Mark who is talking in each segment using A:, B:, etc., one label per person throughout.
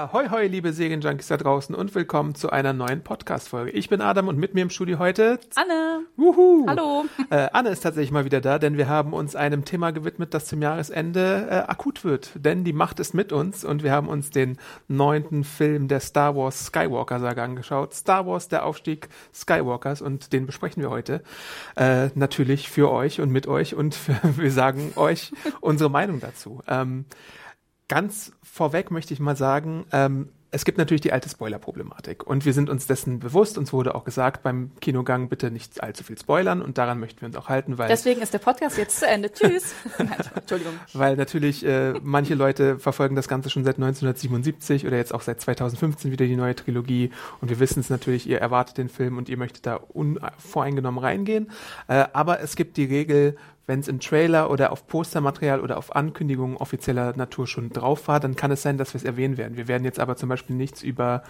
A: Ahoi, hoi, liebe Serienjunkies da draußen und willkommen zu einer neuen Podcast-Folge. Ich bin Adam und mit mir im Studio heute
B: Anne.
A: Wuhu.
B: Hallo.
A: Äh, Anne ist tatsächlich mal wieder da, denn wir haben uns einem Thema gewidmet, das zum Jahresende äh, akut wird. Denn die Macht ist mit uns und wir haben uns den neunten Film der Star Wars Skywalker-Saga angeschaut. Star Wars, der Aufstieg Skywalkers und den besprechen wir heute. Äh, natürlich für euch und mit euch und für, wir sagen euch unsere Meinung dazu. Ähm, ganz vorweg möchte ich mal sagen, ähm, es gibt natürlich die alte Spoiler-Problematik und wir sind uns dessen bewusst. Uns wurde auch gesagt beim Kinogang, bitte nicht allzu viel spoilern und daran möchten wir uns auch halten, weil
B: Deswegen ist der Podcast jetzt zu Ende. Tschüss. Nein, Entschuldigung.
A: weil natürlich äh, manche Leute verfolgen das Ganze schon seit 1977 oder jetzt auch seit 2015 wieder die neue Trilogie und wir wissen es natürlich, ihr erwartet den Film und ihr möchtet da unvoreingenommen reingehen. Äh, aber es gibt die Regel, wenn es im Trailer oder auf Postermaterial oder auf Ankündigungen offizieller Natur schon drauf war, dann kann es sein, dass wir es erwähnen werden. Wir werden jetzt aber zum Beispiel nichts über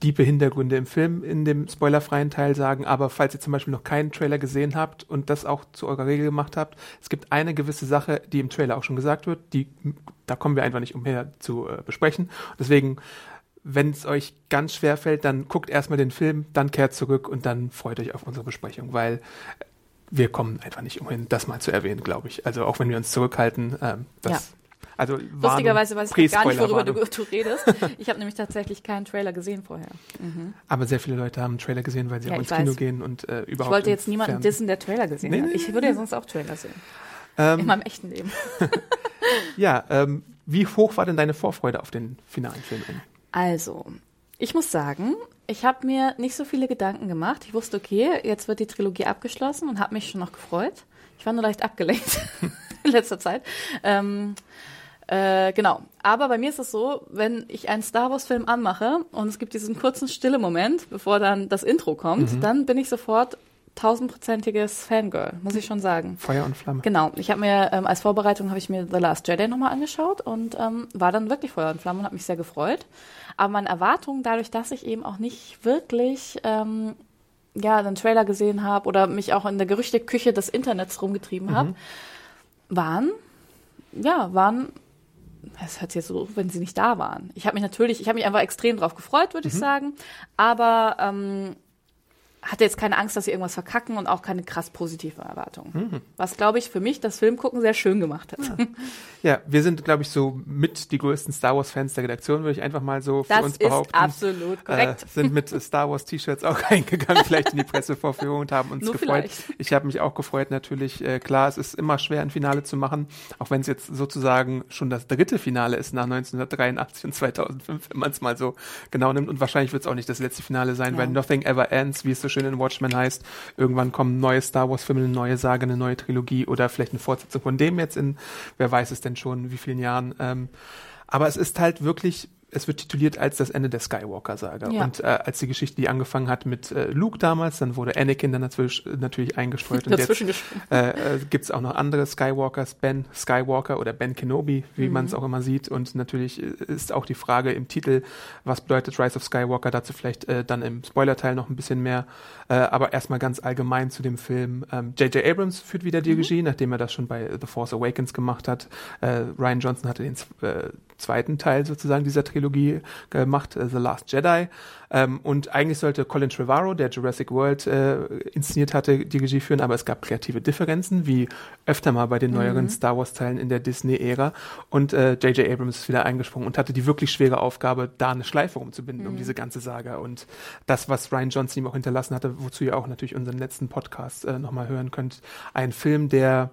A: diepe Hintergründe im Film in dem spoilerfreien Teil sagen, aber falls ihr zum Beispiel noch keinen Trailer gesehen habt und das auch zu eurer Regel gemacht habt, es gibt eine gewisse Sache, die im Trailer auch schon gesagt wird, die, da kommen wir einfach nicht umher zu äh, besprechen. Deswegen wenn es euch ganz schwer fällt, dann guckt erstmal den Film, dann kehrt zurück und dann freut euch auf unsere Besprechung, weil wir kommen einfach nicht umhin, das mal zu erwähnen, glaube ich. Also auch wenn wir uns zurückhalten, ähm, das.
B: Ja.
A: Also
B: Lustigerweise weiß ich gar nicht, worüber du, du redest. Ich habe nämlich tatsächlich keinen Trailer gesehen vorher.
A: Aber sehr viele Leute haben einen Trailer gesehen, weil sie
B: Ja,
A: auch ins Kino
B: weiß.
A: gehen und äh, überhaupt.
B: Ich wollte jetzt niemanden
A: Fernsehen.
B: dissen, der Trailer gesehen
A: Nee,
B: hat. Ich würde ja sonst auch Trailer sehen.
A: Ähm,
B: In meinem echten Leben.
A: ja, ähm, wie hoch war denn deine Vorfreude auf den finalen Film?
B: Also, ich muss sagen, ich habe mir nicht so viele Gedanken gemacht. Ich wusste, okay, jetzt wird die Trilogie abgeschlossen und habe mich schon noch gefreut. Ich war nur leicht abgelenkt in letzter Zeit. Ähm, äh, genau. Aber bei mir ist es so, wenn ich einen Star Wars-Film anmache und es gibt diesen kurzen stille Moment, bevor dann das Intro kommt, dann bin ich sofort tausendprozentiges Fangirl, muss ich schon sagen.
A: Feuer und Flamme.
B: Genau, ich habe mir ähm, als Vorbereitung habe ich mir The Last Jedi nochmal angeschaut und ähm, war dann wirklich Feuer und Flamme und habe mich sehr gefreut. Aber meine Erwartungen, dadurch, dass ich eben auch nicht wirklich ähm, ja einen Trailer gesehen habe oder mich auch in der Gerüchteküche des Internets rumgetrieben habe, waren ja waren es hört sich jetzt so, wenn sie nicht da waren. Ich habe mich natürlich, ich habe mich einfach extrem drauf gefreut, würde ich sagen, aber ähm, hatte jetzt keine Angst, dass sie irgendwas verkacken und auch keine krass positive Erwartungen. Was, glaube ich, für mich das Filmgucken sehr schön gemacht hat.
A: Ja, wir sind, glaube ich, so mit die größten Star Wars-Fans der Redaktion, würde ich einfach mal so für
B: Das
A: uns
B: ist
A: behaupten.
B: absolut korrekt.
A: Äh, sind mit Star Wars T-Shirts auch reingegangen, vielleicht in die Pressevorführung und haben uns
B: Nur
A: gefreut.
B: vielleicht.
A: Ich habe mich auch gefreut, natürlich. Äh, klar, es ist immer schwer, ein Finale zu machen, auch wenn es jetzt sozusagen schon das dritte Finale ist nach 1983 und 2005, wenn man es mal so genau nimmt. Und wahrscheinlich wird es auch nicht das letzte Finale sein,
B: Ja.
A: weil Nothing Ever Ends, wie es so schön in Watchmen heißt. Irgendwann kommen neue Star Wars-Filme, eine neue Sage, eine neue Trilogie oder vielleicht eine Fortsetzung von dem jetzt in, wer weiß es denn schon, wie vielen Jahren. Ähm, aber es ist halt wirklich, es wird tituliert als das Ende der Skywalker-Saga.
B: Ja.
A: Und äh, als die Geschichte, die angefangen hat mit äh, Luke damals, dann wurde Anakin dann dazwischen, natürlich eingestreut. und jetzt äh, äh, gibt es auch noch andere Skywalkers, Ben Skywalker oder Ben Kenobi, wie
B: Mhm.
A: man es auch immer sieht. Und natürlich äh, ist auch die Frage im Titel, was bedeutet Rise of Skywalker, dazu vielleicht äh, dann im Spoilerteil noch ein bisschen mehr. Äh, aber erstmal ganz allgemein zu dem Film. Ähm, J.J. Abrams führt wieder
B: Mhm.
A: die Regie, nachdem er das schon bei The Force Awakens gemacht hat. Äh, Ryan Johnson hatte den äh, zweiten Teil sozusagen dieser Trilogie gemacht, äh, The Last Jedi. Ähm, und eigentlich sollte Colin Trevorrow, der Jurassic World äh, inszeniert hatte, die Regie führen, aber es gab kreative Differenzen, wie öfter mal bei den neueren Star Wars-Teilen in der Disney-Ära. Und äh, J.J. Abrams ist wieder eingesprungen und hatte die wirklich schwere Aufgabe, da eine Schleife rumzubinden um diese ganze Saga. Und das, was Ryan Johnson ihm auch hinterlassen hatte, wozu ihr auch natürlich unseren letzten Podcast äh, nochmal hören könnt, ein Film, der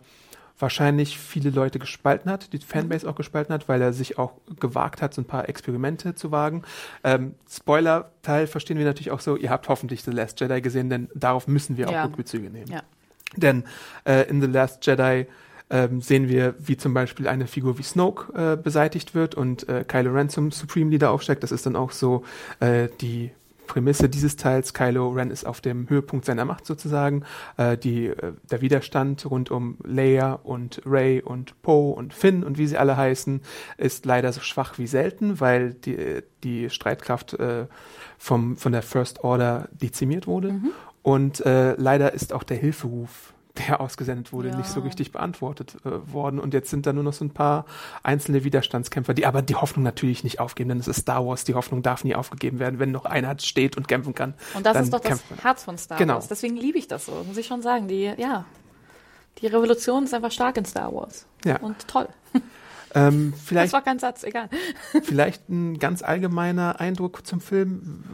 A: wahrscheinlich viele Leute gespalten hat, die Fanbase auch gespalten hat, weil er sich auch gewagt hat, so ein paar Experimente zu wagen. Ähm, Spoiler-Teil verstehen wir natürlich auch so, ihr habt hoffentlich The Last Jedi gesehen, denn darauf müssen wir auch
B: Ja.
A: Rückbezüge nehmen.
B: Ja.
A: Denn äh, in The Last Jedi ähm, sehen wir, wie zum Beispiel eine Figur wie Snoke äh, beseitigt wird und äh, Kylo Ren zum Supreme Leader aufsteigt. Das ist dann auch so äh, die Prämisse dieses Teils. Kylo Ren ist auf dem Höhepunkt seiner Macht sozusagen. Äh, die, äh, der Widerstand rund um Leia und Rey und Poe und Finn und wie sie alle heißen, ist leider so schwach wie selten, weil die, die Streitkraft äh, vom, von der First Order dezimiert wurde. Mhm. Und äh, leider ist auch der Hilferuf der ausgesendet wurde, ja. nicht so richtig beantwortet äh, worden. Und jetzt sind da nur noch so ein paar einzelne Widerstandskämpfer, die aber die Hoffnung natürlich nicht aufgeben, denn es ist Star Wars, die Hoffnung darf nie aufgegeben werden, wenn noch einer steht und kämpfen kann.
B: Und das ist doch das Herz von Star genau. Wars. Deswegen liebe ich das so, muss ich schon sagen. Die, ja, die Revolution ist einfach stark in Star Wars. Ja. Und toll.
A: Ähm,
B: vielleicht, das war kein Satz, egal.
A: vielleicht ein ganz allgemeiner Eindruck zum Film,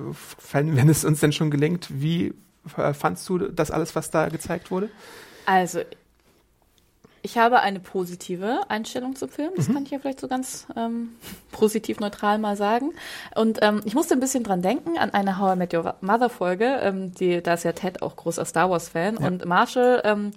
A: wenn es uns denn schon gelingt, wie fandst du das alles, was da gezeigt wurde?
B: Also, ich habe eine positive Einstellung zum Film. Das mhm. kann ich ja vielleicht so ganz ähm, positiv neutral mal sagen. Und ähm, ich musste ein bisschen dran denken an eine How I Met Your Mother Folge. Ähm, die, da ist ja Ted auch großer Star Wars Fan ja. und Marshall ähm,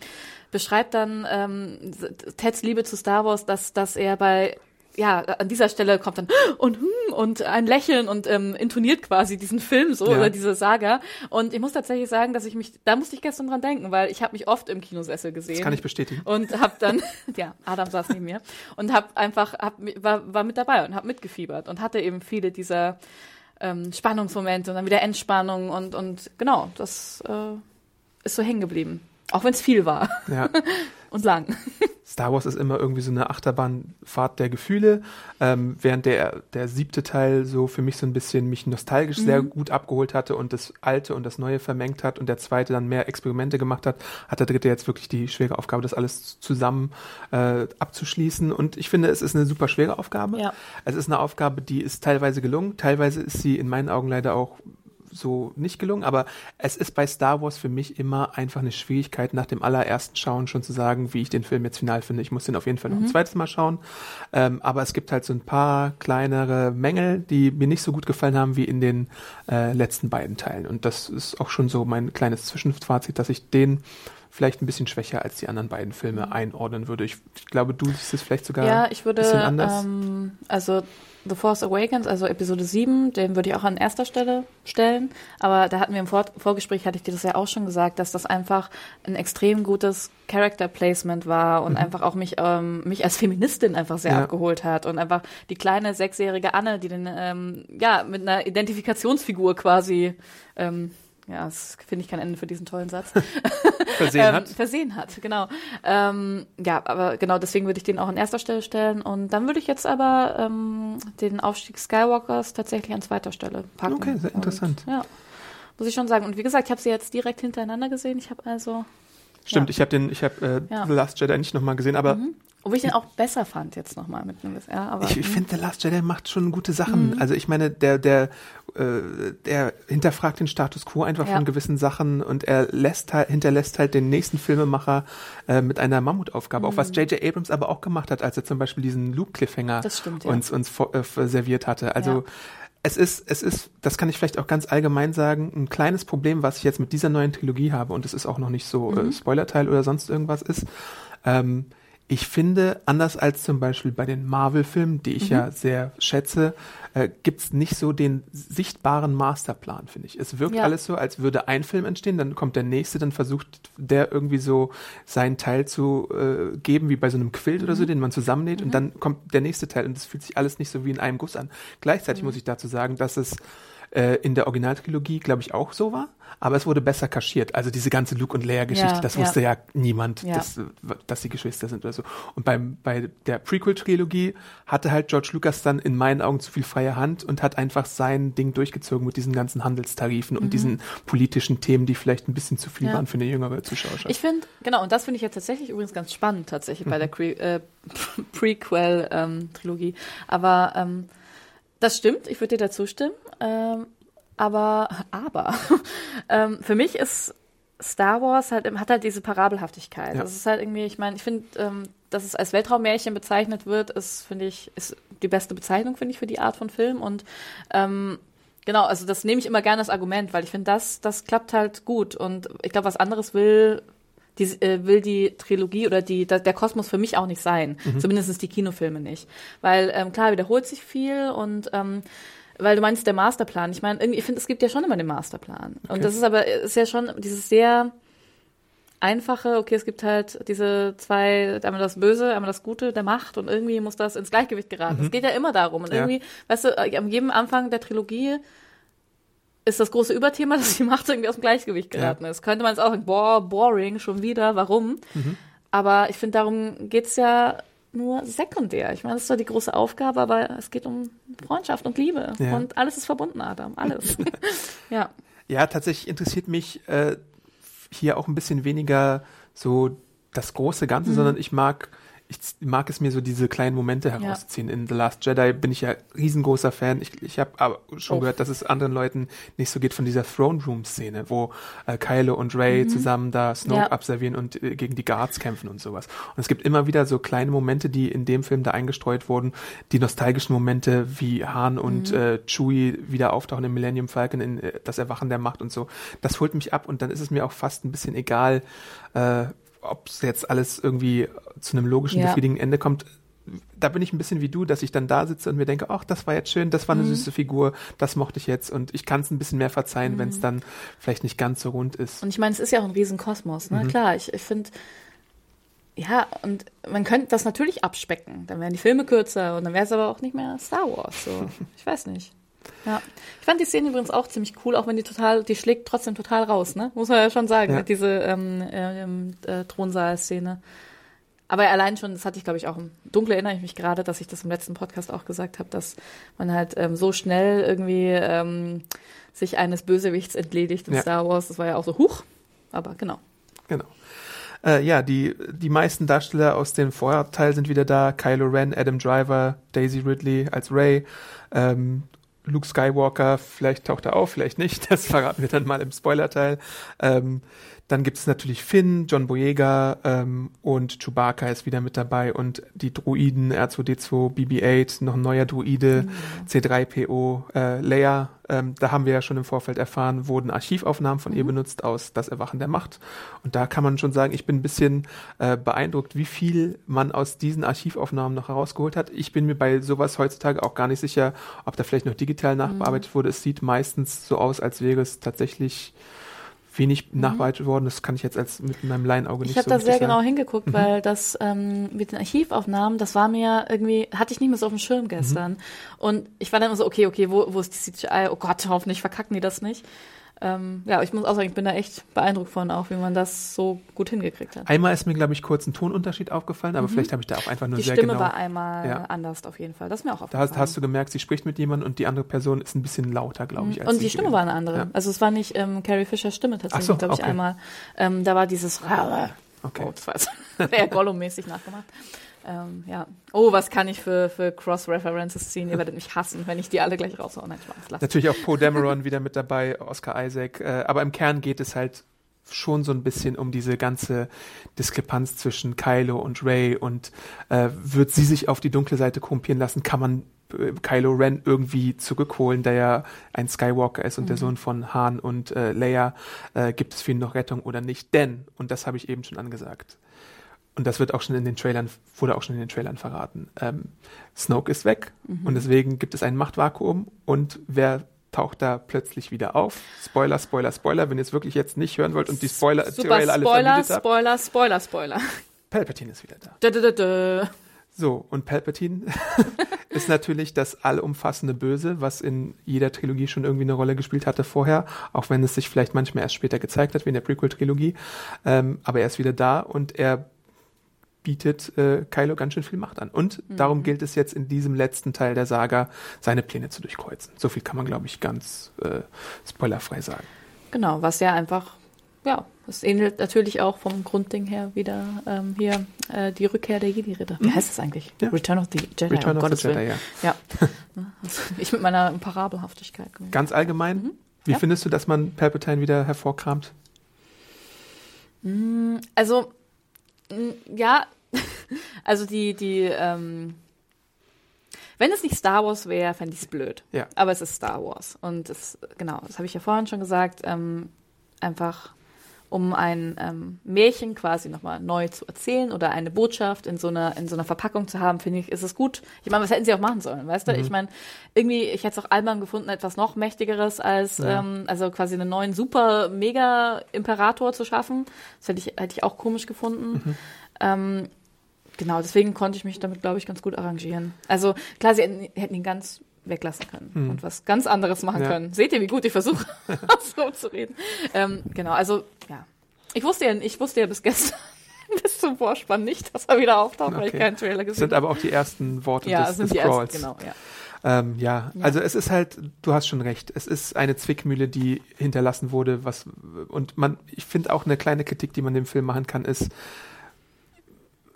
B: beschreibt dann ähm, Teds Liebe zu Star Wars, dass dass er bei ja, an dieser Stelle kommt dann und hm, und ein Lächeln und ähm, intoniert quasi diesen Film so ja. oder diese Saga. Und ich muss tatsächlich sagen, dass ich mich, da musste ich gestern dran denken, weil ich habe mich oft im Kinosessel gesehen. Das
A: kann ich bestätigen.
B: Und habe dann, ja, Adam saß neben mir und habe einfach, hab, war, war mit dabei und habe mitgefiebert und hatte eben viele dieser ähm, Spannungsmomente und dann wieder Entspannung und und genau, das äh, ist so hängen geblieben. Auch wenn es viel war. Ja. und lang.
A: Star Wars ist immer irgendwie so eine Achterbahnfahrt der Gefühle, ähm, während der, der siebte Teil so für mich so ein bisschen mich nostalgisch mhm. sehr gut abgeholt hatte und das Alte und das Neue vermengt hat und der zweite dann mehr Experimente gemacht hat, hat der dritte jetzt wirklich die schwere Aufgabe, das alles zusammen äh, abzuschließen. Und ich finde, es ist eine super schwere Aufgabe. Ja. Es ist eine Aufgabe, die ist teilweise gelungen, teilweise ist sie in meinen Augen leider auch so nicht gelungen, aber es ist bei Star Wars für mich immer einfach eine Schwierigkeit, nach dem allerersten Schauen schon zu sagen, wie ich den Film jetzt final finde. Ich muss den auf jeden Fall noch mhm. ein zweites Mal schauen. Ähm, aber es gibt halt so ein paar kleinere Mängel, die mir nicht so gut gefallen haben wie in den äh, letzten beiden Teilen. Und das ist auch schon so mein kleines Zwischenfazit, dass ich den vielleicht ein bisschen schwächer als die anderen beiden Filme mhm. einordnen würde. Ich, ich glaube, du siehst es vielleicht sogar
B: ja, ich würde, ein bisschen anders. Ähm, also The Force Awakens, also Episode 7, den würde ich auch an erster Stelle stellen. Aber da hatten wir im Vor Vorgespräch, hatte ich dir das ja auch schon gesagt, dass das einfach ein extrem gutes Character Placement war und mhm. einfach auch mich, ähm, mich als Feministin einfach sehr ja. abgeholt hat. Und einfach die kleine sechsjährige Anne, die den, ähm, ja, mit einer Identifikationsfigur quasi ähm, ja, das finde ich kein Ende für diesen tollen Satz.
A: Versehen ähm, hat.
B: Versehen hat, genau. Ähm, ja, aber genau deswegen würde ich den auch an erster Stelle stellen. Und dann würde ich jetzt aber ähm, den Aufstieg Skywalkers tatsächlich an zweiter Stelle packen.
A: Okay, sehr interessant.
B: Und, ja, muss ich schon sagen. Und wie gesagt, ich habe sie jetzt direkt hintereinander gesehen. Ich habe also
A: Stimmt, ja. ich habe den, ich habe äh, ja. The Last Jedi nicht nochmal gesehen, aber mhm.
B: Obwohl ich den auch besser fand jetzt nochmal mit einem ja, aber
A: Ich, ich finde, The Last Jedi macht schon gute Sachen. Mhm. Also ich meine, der, der, äh, der hinterfragt den Status quo einfach ja. von gewissen Sachen und er lässt halt, hinterlässt halt den nächsten Filmemacher äh, mit einer Mammutaufgabe. Mhm. Auch was J.J. Abrams aber auch gemacht hat, als er zum Beispiel diesen Luke-Cliffhanger ja. uns, uns äh, serviert hatte. Also es ist, es ist, das kann ich vielleicht auch ganz allgemein sagen, ein kleines Problem, was ich jetzt mit dieser neuen Trilogie habe, und es ist auch noch nicht so äh, mhm. äh, Spoilerteil oder sonst irgendwas ist. Ähm, ich finde, anders als zum Beispiel bei den Marvel-Filmen, die ich mhm. ja sehr schätze, äh, gibt's nicht so den sichtbaren Masterplan, finde ich. Es wirkt ja. alles so, als würde ein Film entstehen, dann kommt der nächste, dann versucht der irgendwie so seinen Teil zu äh, geben, wie bei so einem Quilt mhm. oder so, mhm. den man zusammennäht, mhm. und dann kommt der nächste Teil und es fühlt sich alles nicht so wie in einem Guss an. Gleichzeitig mhm. muss ich dazu sagen, dass es äh, in der Originaltrilogie, glaube ich, auch so war aber es wurde besser kaschiert. Also diese ganze Luke und Leia-Geschichte, ja, das wusste ja, ja niemand, ja. Dass, dass sie Geschwister sind oder so. Und beim, bei der Prequel-Trilogie hatte halt George Lucas dann in meinen Augen zu viel freie Hand und hat einfach sein Ding durchgezogen mit diesen ganzen Handelstarifen mhm. und diesen politischen Themen, die vielleicht ein bisschen zu viel waren für eine jüngere Zuschauerschaft.
B: Ich finde, genau, und das finde ich ja tatsächlich übrigens ganz spannend, tatsächlich mhm. bei der äh, Prequel-Trilogie. Ähm, Aber ähm, das stimmt, ich würde dir dazu stimmen. Ähm, aber, aber, ähm, für mich ist Star Wars halt, hat halt diese Parabelhaftigkeit. Ja. Das ist halt irgendwie, ich meine, ich finde, ähm, dass es als Weltraummärchen bezeichnet wird, ist, finde ich, ist die beste Bezeichnung, finde ich, für die Art von Film. Und ähm, genau, also das nehme ich immer gerne als Argument, weil ich finde, das, das klappt halt gut. Und ich glaube, was anderes will die, äh, will die Trilogie oder die, da, der Kosmos für mich auch nicht sein.
A: Mhm.
B: Zumindest die Kinofilme nicht. Weil ähm, klar wiederholt sich viel und ähm, weil du meinst der Masterplan. Ich meine, irgendwie, ich finde, es gibt ja schon immer den Masterplan.
A: Okay.
B: Und das ist aber, ist ja schon dieses sehr einfache, okay, es gibt halt diese zwei, einmal das Böse, einmal das Gute der Macht und irgendwie muss das ins Gleichgewicht geraten. Es geht ja immer darum. Und
A: Ja.
B: irgendwie, weißt du, äh, am jedem Anfang der Trilogie ist das große Überthema, dass die Macht irgendwie aus dem Gleichgewicht geraten ist. Könnte man jetzt auch sagen, boah, boring, schon wieder, warum?
A: Mhm.
B: Aber ich finde, darum geht's ja nur sekundär. Ich meine, das ist zwar die große Aufgabe, aber es geht um Freundschaft und Liebe.
A: Ja.
B: Und alles ist verbunden, Adam. Alles. ja.
A: Ja, tatsächlich interessiert mich äh, hier auch ein bisschen weniger so das große Ganze,
B: Mhm.
A: sondern ich mag ich mag es mir so diese kleinen Momente herausziehen. In The Last Jedi bin ich ja riesengroßer Fan. Ich, ich habe aber schon
B: Oh.
A: gehört, dass es anderen Leuten nicht so geht von dieser Throne Room Szene, wo äh, Kylo und Ray zusammen da Snoke
B: Mhm. Ja.
A: absolvieren und äh, gegen die Guards kämpfen und sowas. Und es gibt immer wieder so kleine Momente, die in dem Film da eingestreut wurden, die nostalgischen Momente wie Han und
B: Mhm.
A: äh, Chewie wieder auftauchen im Millennium Falcon in äh, das Erwachen der Macht und so. Das holt mich ab und dann ist es mir auch fast ein bisschen egal, äh, ob es jetzt alles irgendwie zu einem logischen,
B: Ja.
A: befriedigenden Ende kommt. Da bin ich ein bisschen wie du, dass ich dann da sitze und mir denke, ach, das war jetzt schön, das war eine
B: Mhm.
A: süße Figur, das mochte ich jetzt und ich kann es ein bisschen mehr verzeihen,
B: Mhm.
A: wenn es dann vielleicht nicht ganz so rund ist.
B: Und ich meine, es ist ja auch ein Riesenkosmos,
A: Mhm.
B: ne? Klar, ich, ich finde, ja, und man könnte das natürlich abspecken. Dann wären die Filme kürzer und dann wäre es aber auch nicht mehr Star Wars. So. Ich weiß nicht. Ja. Ich fand die Szene übrigens auch ziemlich cool, auch wenn die total, die schlägt trotzdem total raus, ne? Muss man ja schon sagen,
A: Ja.
B: diese ähm, ähm, äh, Thronsaal-Szene. Aber allein schon, das hatte ich, glaube ich, auch im Dunkel erinnere ich mich gerade, dass ich das im letzten Podcast auch gesagt habe, dass man halt ähm, so schnell irgendwie ähm, sich eines Bösewichts entledigt in
A: Ja.
B: Star Wars. Das war ja auch so, huch. Aber genau.
A: Genau. Äh, ja, die, die meisten Darsteller aus dem Vorteil sind wieder da. Kylo Ren, Adam Driver, Daisy Ridley als Ray, ähm, Luke Skywalker, vielleicht taucht er auf, vielleicht nicht. Das verraten wir dann mal im Spoilerteil. Ähm, dann gibt es natürlich Finn, John Boyega ähm, und Chewbacca ist wieder mit dabei und die Druiden R2D2, BB-8, noch ein neuer Druide, C3PO, äh, Leia. Ähm, da haben wir ja schon im Vorfeld erfahren, wurden Archivaufnahmen von ihr benutzt aus Das Erwachen der Macht. Und da kann man schon sagen, ich bin ein bisschen äh, beeindruckt, wie viel man aus diesen Archivaufnahmen noch herausgeholt hat. Ich bin mir bei sowas heutzutage auch gar nicht sicher, ob da vielleicht noch digital nachbearbeitet wurde. Es sieht meistens so aus, als wäre es tatsächlich wenig nachbearbeitet worden. Das kann ich jetzt als mit meinem Laienauge nicht
B: Ich habe
A: so
B: da sehr genau
A: sagen. Mhm.
B: hingeguckt, weil das ähm, mit den Archivaufnahmen, das war mir irgendwie, hatte ich nicht mehr so auf dem Schirm gestern.
A: Mhm.
B: Und ich war dann immer so, okay, okay, wo, wo ist die CGI? Oh Gott, hoffentlich verkacken die das nicht. Ähm, ja, ich muss auch sagen, ich bin da echt beeindruckt von, auch wie man das so gut hingekriegt hat.
A: Einmal ist mir, glaube ich, kurz ein Tonunterschied aufgefallen, aber vielleicht habe ich da auch einfach nur
B: Mhm. Die
A: sehr
B: Stimme
A: genau.
B: war einmal
A: Ja.
B: anders auf jeden Fall. Das ist mir auch
A: Da
B: aufgefallen.
A: hast, hast du gemerkt, sie spricht mit jemandem und die andere Person ist ein bisschen lauter, glaube ich. Als
B: Mhm. Und
A: sie
B: die Stimme war eine andere.
A: Ja.
B: Also es war nicht ähm, Carrie Fischers Stimme tatsächlich,
A: so,
B: glaube ich,
A: okay.
B: einmal. Ähm, da war dieses
A: Okay.
B: Oh, das war jetzt eher Gollum-mäßig nachgemacht. Ähm, ja. Oh, was kann ich für, für Cross-References ziehen? Ihr werdet mich hassen, wenn ich die alle gleich raushaue. Nein, Spaß.
A: Natürlich auch Poe Dameron wieder mit dabei, Oscar Isaac. Äh, aber im Kern geht es halt schon so ein bisschen um diese ganze Diskrepanz zwischen Kylo und Ray und äh, wird sie sich auf die dunkle Seite korrumpieren lassen? Kann man äh, Kylo Ren irgendwie zurückholen, der ja ein Skywalker ist und der Sohn von Han und äh, Leia? Äh, gibt es für ihn noch Rettung oder nicht? Denn, und das habe ich eben schon angesagt, und das wird auch schon in den Trailern, wurde auch schon in den Trailern verraten. Ähm, Snoke ist weg und deswegen gibt es ein Machtvakuum und wer taucht da plötzlich wieder auf? Spoiler, Spoiler, Spoiler, wenn ihr es wirklich jetzt nicht hören wollt und die Spoiler
B: Super
A: Trailer alle
B: Spoiler,
A: habt.
B: Spoiler, Spoiler, Spoiler.
A: Palpatine ist wieder da.
B: Dö, dö, dö.
A: So, und Palpatine ist natürlich das allumfassende Böse, was in jeder Trilogie schon irgendwie eine Rolle gespielt hatte vorher, auch wenn es sich vielleicht manchmal erst später gezeigt hat, wie in der Prequel-Trilogie. Ähm, aber er ist wieder da und er bietet äh, Kylo ganz schön viel Macht an. Und darum gilt es jetzt in diesem letzten Teil der Saga, seine Pläne zu durchkreuzen. So viel kann man, glaube ich, ganz äh, spoilerfrei sagen.
B: Genau, was ja einfach, ja, das ähnelt natürlich auch vom Grundding her wieder ähm, hier äh, die Rückkehr der Jedi-Ritter. Wie heißt das eigentlich?
A: Mhm. Ja.
B: Return of the Jedi.
A: Return
B: um
A: of
B: Gottes
A: the Jedi,
B: Willen.
A: ja.
B: Ja. Also ich mit meiner Parabelhaftigkeit.
A: Ganz allgemein, wie
B: Mhm. Ja.
A: findest du, dass man Palpatine wieder hervorkramt?
B: Also, mh, ja, also die, die, ähm, wenn es nicht Star Wars wäre, fände ich es blöd.
A: Ja.
B: Aber es ist Star Wars. Und es, genau, das habe ich ja vorhin schon gesagt, ähm, einfach um ein ähm, Märchen quasi nochmal neu zu erzählen oder eine Botschaft in so einer, in so einer Verpackung zu haben, finde ich, ist es gut. Ich meine, was hätten sie auch machen sollen, weißt du?
A: Mhm.
B: Ich meine, irgendwie, ich hätte es auch albern gefunden, etwas noch mächtigeres als,
A: Ja.
B: ähm, also quasi einen neuen super mega Imperator zu schaffen. Das hätte ich, hätte ich auch komisch gefunden.
A: Mhm.
B: Ähm, genau, deswegen konnte ich mich damit, glaube ich, ganz gut arrangieren. Also klar, sie hätten, hätten ihn ganz weglassen können und was ganz anderes machen.
A: Ja.
B: können. Seht ihr, wie gut ich versuche, so zu reden? Ähm, genau, also ja. Ich wusste ja, ich wusste ja bis gestern, bis zum Vorspann nicht, dass er wieder auftaucht, weil ich
A: Okay.
B: keinen Trailer
A: Das
B: gesehen
A: sind
B: habe.
A: aber auch die ersten Worte
B: Ja,
A: des,
B: das sind
A: des
B: die
A: Crawls.
B: ersten, genau, ja.
A: Ähm, ja.
B: Ja.
A: also es ist halt, du hast schon recht, es ist eine Zwickmühle, die hinterlassen wurde, was und man, ich finde auch eine kleine Kritik, die man dem Film machen kann, ist,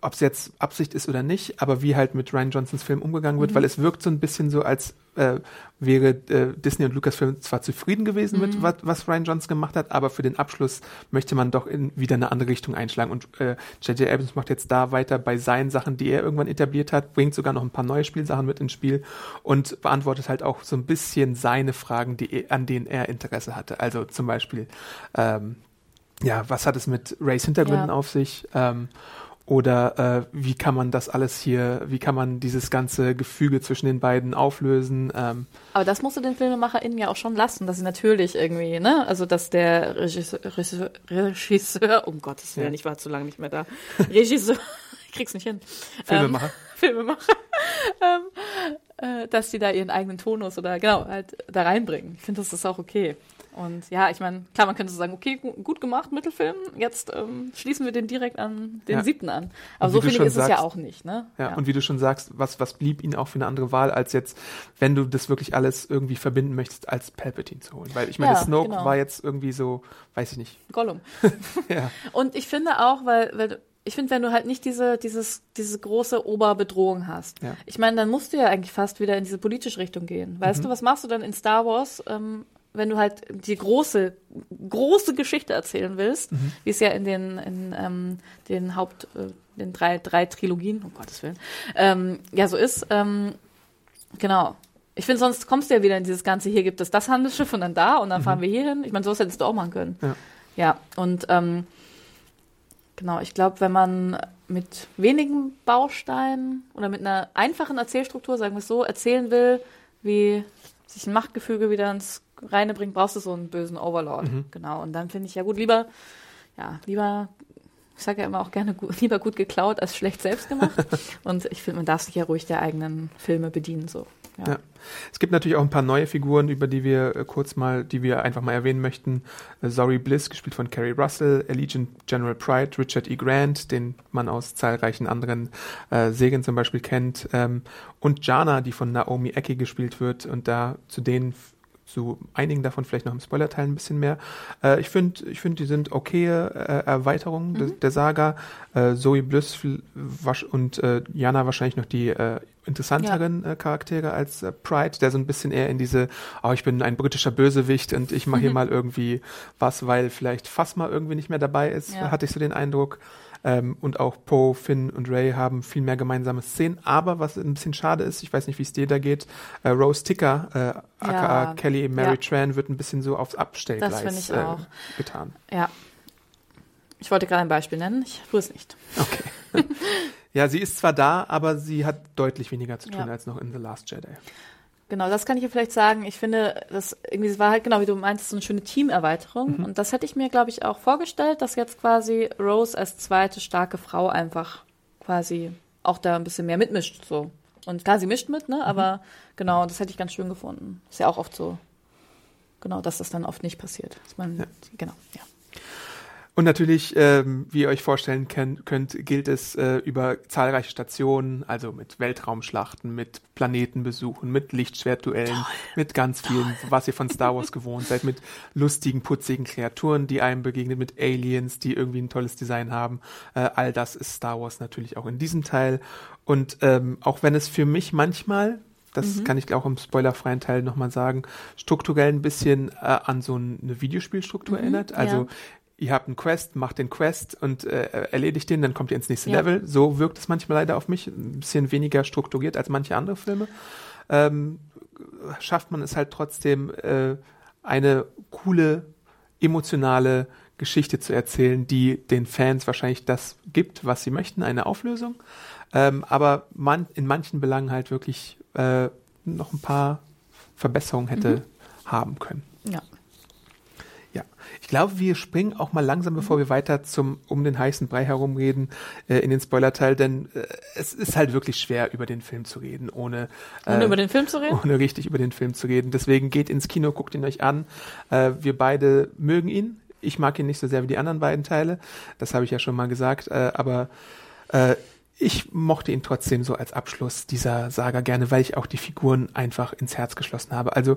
A: ob es jetzt Absicht ist oder nicht, aber wie halt mit Ryan Johnsons Film umgegangen wird, weil es wirkt so ein bisschen so, als äh, wäre äh, Disney und Lucasfilm zwar zufrieden gewesen mit, was, was Ryan Johnson gemacht hat, aber für den Abschluss möchte man doch in wieder eine andere Richtung einschlagen. Und äh, J.J. Abrams macht jetzt da weiter bei seinen Sachen, die er irgendwann etabliert hat, bringt sogar noch ein paar neue Spielsachen mit ins Spiel und beantwortet halt auch so ein bisschen seine Fragen, die, er- an denen er Interesse hatte. Also zum Beispiel, ähm, ja, was hat es mit Rays Hintergründen
B: Ja.
A: auf sich? Ähm, oder äh, wie kann man das alles hier, wie kann man dieses ganze Gefüge zwischen den beiden auflösen? Ähm,
B: Aber das musst du den FilmemacherInnen ja auch schon lassen, dass sie natürlich irgendwie, ne, also dass der Regisseur, Regisseur, Regisseur um Gottes Willen,
A: Ja.
B: ich war zu lange nicht mehr da, Regisseur, ich krieg's nicht hin.
A: Filmemacher.
B: Ähm, Filmemacher. ähm, äh, dass die da ihren eigenen Tonus oder genau, halt da reinbringen. Ich finde, das ist auch okay. Und ja, ich meine, klar, man könnte so sagen, okay, gu- gut gemacht, Mittelfilm, jetzt ähm, schließen wir den direkt an den
A: Ja.
B: siebten an. Aber so ich ist es ja
A: sagst-
B: auch nicht, ne?
A: Ja, und wie du schon sagst, was, was blieb ihnen auch für eine andere Wahl, als jetzt, wenn du das wirklich alles irgendwie verbinden möchtest, als Palpatine zu holen? Weil ich meine,
B: Ja,
A: Snoke
B: genau.
A: war jetzt irgendwie so, weiß ich nicht.
B: Gollum.
A: Ja,
B: Und ich finde auch, weil, weil du- ich finde, wenn du halt nicht diese, dieses, diese große Oberbedrohung hast,
A: Ja.
B: ich meine, dann musst du ja eigentlich fast wieder in diese politische Richtung gehen. Weißt
A: Mhm.
B: du, was machst du dann in Star Wars, ähm, wenn du halt die große, große Geschichte erzählen willst,
A: Mhm.
B: wie es ja in den, in, ähm, den Haupt, äh, den drei, drei Trilogien, um Gottes Willen, ähm, ja, so ist, ähm, genau. Ich finde, sonst kommst du ja wieder in dieses Ganze, hier gibt es das Handelsschiff und dann da und dann fahren wir hier hin. Ich meine, sowas hättest du auch machen können.
A: Mhm. Ja.
B: Ja, und ähm, genau, ich glaube, wenn man mit wenigen Bausteinen oder mit einer einfachen Erzählstruktur, sagen wir es so, erzählen will, wie sich ein Machtgefüge wieder ins Reine bringt, brauchst du so einen bösen Overlord. Genau. Und dann finde ich ja gut, lieber, ja, lieber, ich sage ja immer auch gerne, gut, lieber gut geklaut als schlecht selbst gemacht. Und ich finde, man darf sich ja ruhig der eigenen Filme bedienen, so. Ja.
A: Ja. Es gibt natürlich auch ein paar neue Figuren, über die wir äh, kurz mal, die wir einfach mal erwähnen möchten. Äh, Zori Bliss, gespielt von Carrie Russell, Allegiant General Pride, Richard E. Grant, den man aus zahlreichen anderen äh, Serien zum Beispiel kennt, ähm, und Jana, die von Naomi Ecki gespielt wird und da zu denen zu einigen davon vielleicht noch im Spoilerteil ein bisschen mehr. Äh, ich finde, ich finde, die sind okay äh, Erweiterungen des, der Saga. Äh, Zoe Bliss und äh, Jana wahrscheinlich noch die äh, interessanteren äh, Charaktere als Pride, der so ein bisschen eher in diese, oh, ich bin ein britischer Bösewicht und ich mache hier mal irgendwie was, weil vielleicht Phasma irgendwie nicht mehr dabei ist,
B: Ja.
A: hatte ich so den Eindruck. Ähm, und auch Poe, Finn und Ray haben viel mehr gemeinsame Szenen. Aber was ein bisschen schade ist, ich weiß nicht, wie es dir da geht, äh, Rose Ticker, äh, aka
B: Ja.
A: Kelly Mary
B: Ja.
A: Tran, wird ein bisschen so aufs Abstellgleis
B: Das finde ich
A: äh,
B: auch.
A: getan.
B: ja. Ich wollte gerade ein Beispiel nennen, ich tue es nicht.
A: Okay. ja, sie ist zwar da, aber sie hat deutlich weniger zu tun
B: Ja.
A: als noch in The Last Jedi.
B: Genau, das kann ich ja vielleicht sagen. Ich finde, das irgendwie, war halt genau wie du meintest, so eine schöne Teamerweiterung. Und das hätte ich mir, glaube ich, auch vorgestellt, dass jetzt quasi Rose als zweite starke Frau einfach quasi auch da ein bisschen mehr mitmischt, so. Und klar, sie mischt mit, ne, aber genau, das hätte ich ganz schön gefunden. Ist ja auch oft so. Genau, dass das dann oft nicht passiert. Dass man,
A: Ja.
B: genau, ja.
A: Und natürlich, ähm, wie ihr euch vorstellen könnt, gilt es äh, über zahlreiche Stationen, also mit Weltraumschlachten, mit Planetenbesuchen, mit Lichtschwertduellen, mit ganz vielen, was ihr von Star Wars gewohnt seid, mit lustigen, putzigen Kreaturen, die einem begegnet, mit Aliens, die irgendwie ein tolles Design haben. Äh, all das ist Star Wars natürlich auch in diesem Teil. Und ähm, auch wenn es für mich manchmal das kann ich auch im spoilerfreien Teil nochmal sagen, strukturell ein bisschen äh, an so eine Videospielstruktur erinnert. Also
B: ja.
A: Ihr habt einen Quest, macht den Quest und äh, erledigt den, dann kommt ihr ins nächste
B: Ja.
A: Level. So wirkt es manchmal leider auf mich, ein bisschen weniger strukturiert als manche andere Filme. Ähm, schafft man es halt trotzdem, äh, eine coole, emotionale Geschichte zu erzählen, die den Fans wahrscheinlich das gibt, was sie möchten, eine Auflösung. Ähm, aber man, in manchen Belangen halt wirklich äh, noch ein paar Verbesserungen hätte mhm. haben können.
B: Ja.
A: Ich glaube, wir springen auch mal langsam, bevor wir weiter zum um den heißen Brei herumreden, äh, in den Spoilerteil, denn äh, es ist halt wirklich schwer, über den Film zu reden, ohne
B: ohne äh, über den Film zu reden,
A: ohne richtig über den Film zu reden. Deswegen geht ins Kino, guckt ihn euch an. Äh, wir beide mögen ihn. Ich mag ihn nicht so sehr wie die anderen beiden Teile. Das habe ich ja schon mal gesagt. Äh, aber äh, ich mochte ihn trotzdem so als Abschluss dieser Saga gerne, weil ich auch die Figuren einfach ins Herz geschlossen habe. Also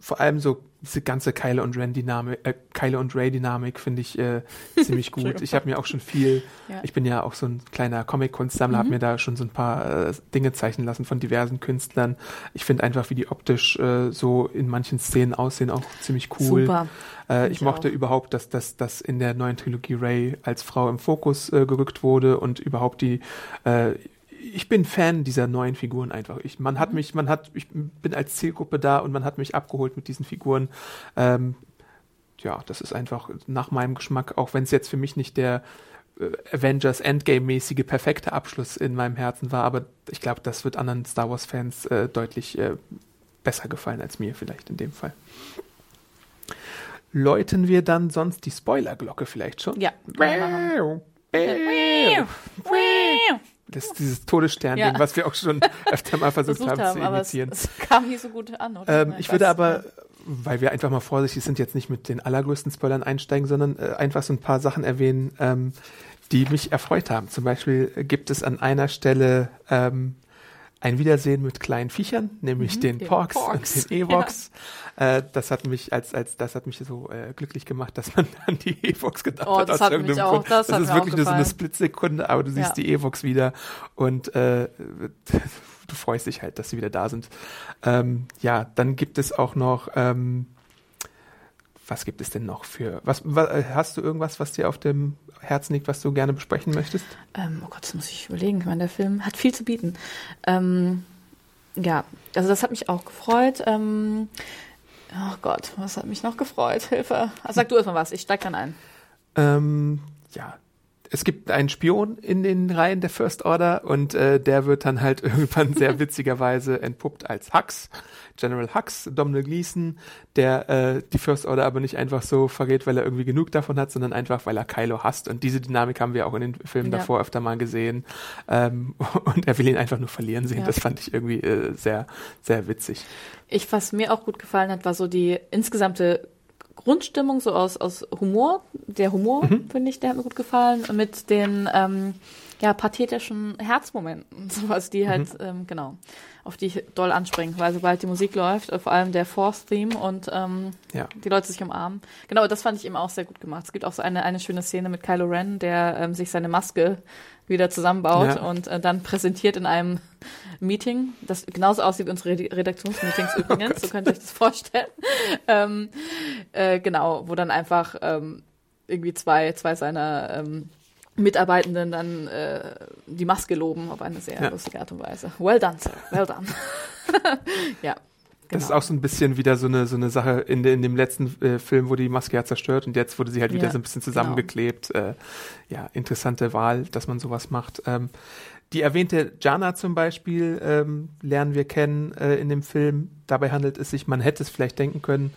A: vor allem so diese ganze Kyle und Ray Dynamik, äh, Kyle und Ray Dynamik finde ich äh, ziemlich gut. ich habe mir auch schon viel, ja. ich bin ja auch so ein kleiner Comic-Kunstsammler, mhm. habe mir da schon so ein paar äh, Dinge zeichnen lassen von diversen Künstlern. Ich finde einfach, wie die optisch äh, so in manchen Szenen aussehen, auch ziemlich cool. Super. Äh, ich, ich mochte auch. überhaupt, dass das in der neuen Trilogie Ray als Frau im Fokus äh, gerückt wurde und überhaupt die äh, ich bin Fan dieser neuen Figuren einfach. Ich, man hat mhm. mich, man hat, ich bin als Zielgruppe da und man hat mich abgeholt mit diesen Figuren. Ähm, ja, das ist einfach nach meinem Geschmack, auch wenn es jetzt für mich nicht der äh, Avengers Endgame-mäßige perfekte Abschluss in meinem Herzen war, aber ich glaube, das wird anderen Star Wars-Fans äh, deutlich äh, besser gefallen als mir vielleicht in dem Fall. Läuten wir dann sonst die Spoiler-Glocke vielleicht schon?
B: Ja
A: das, dieses Todesstern-Ding, ja. was wir auch schon öfter mal versucht, haben, haben, zu imitieren.
B: Es, es, kam nicht so gut an,
A: oder? Ähm, ich würde aber, weil wir einfach mal vorsichtig sind, jetzt nicht mit den allergrößten Spoilern einsteigen, sondern äh, einfach so ein paar Sachen erwähnen, ähm, die mich erfreut haben. Zum Beispiel gibt es an einer Stelle ähm, ein Wiedersehen mit kleinen Viechern, nämlich mhm, den, den Porks, Porks, und den Evox. Ja. Äh, das hat mich als als das hat mich so äh, glücklich gemacht, dass man an die Evox gedacht
B: oh,
A: hat.
B: Das aus hat irgendeinem mich auch, Grund. Das,
A: das ist wirklich nur so eine Splitsekunde, aber du siehst ja. die Evox wieder und äh, du freust dich halt, dass sie wieder da sind. Ähm, ja, dann gibt es auch noch ähm, was gibt es denn noch für, was, was, hast du irgendwas, was dir auf dem Herzen liegt, was du gerne besprechen möchtest?
B: Ähm, oh Gott, das muss ich überlegen. Ich meine, der Film hat viel zu bieten. Ähm, ja, also das hat mich auch gefreut. Ähm, oh Gott, was hat mich noch gefreut? Hilfe. Also sag du erstmal was, ich steig dann ein.
A: Ähm, ja, es gibt einen Spion in den Reihen der First Order und äh, der wird dann halt irgendwann sehr witzigerweise entpuppt als Hux, General Hux, Domhnall Gleeson, der äh, die First Order aber nicht einfach so verrät, weil er irgendwie genug davon hat, sondern einfach, weil er Kylo hasst. Und diese Dynamik haben wir auch in den Filmen ja. davor öfter mal gesehen. Ähm, und er will ihn einfach nur verlieren sehen. Ja. Das fand ich irgendwie äh, sehr, sehr witzig.
B: Ich, was mir auch gut gefallen hat, war so die insgesamte Grundstimmung, so aus, aus Humor. Der Humor, mhm. finde ich, der hat mir gut gefallen. Mit den ähm, ja, pathetischen Herzmomenten, sowas, die halt, mhm. ähm, genau, auf die ich doll anspringen, weil sobald die Musik läuft, vor allem der Force-Theme und ähm, ja. die Leute sich umarmen. Genau, das fand ich eben auch sehr gut gemacht. Es gibt auch so eine, eine schöne Szene mit Kylo Ren, der ähm, sich seine Maske wieder zusammenbaut ja. und äh, dann präsentiert in einem Meeting, das genauso aussieht wie unsere Redaktionsmeetings oh übrigens, oh so könnt ihr euch das vorstellen. ähm, äh, genau, wo dann einfach ähm, irgendwie zwei, zwei seiner ähm, Mitarbeitenden dann äh, die Maske loben auf eine sehr ja. lustige Art und Weise. Well done, Sir. Well done. ja.
A: Genau. Das ist auch so ein bisschen wieder so eine so eine Sache in, de, in dem letzten äh, Film, wo die Maske ja zerstört und jetzt wurde sie halt wieder ja, so ein bisschen genau. zusammengeklebt. Genau. Äh, ja, interessante Wahl, dass man sowas macht. Ähm, die erwähnte Jana zum Beispiel ähm, lernen wir kennen äh, in dem Film. Dabei handelt es sich, man hätte es vielleicht denken können,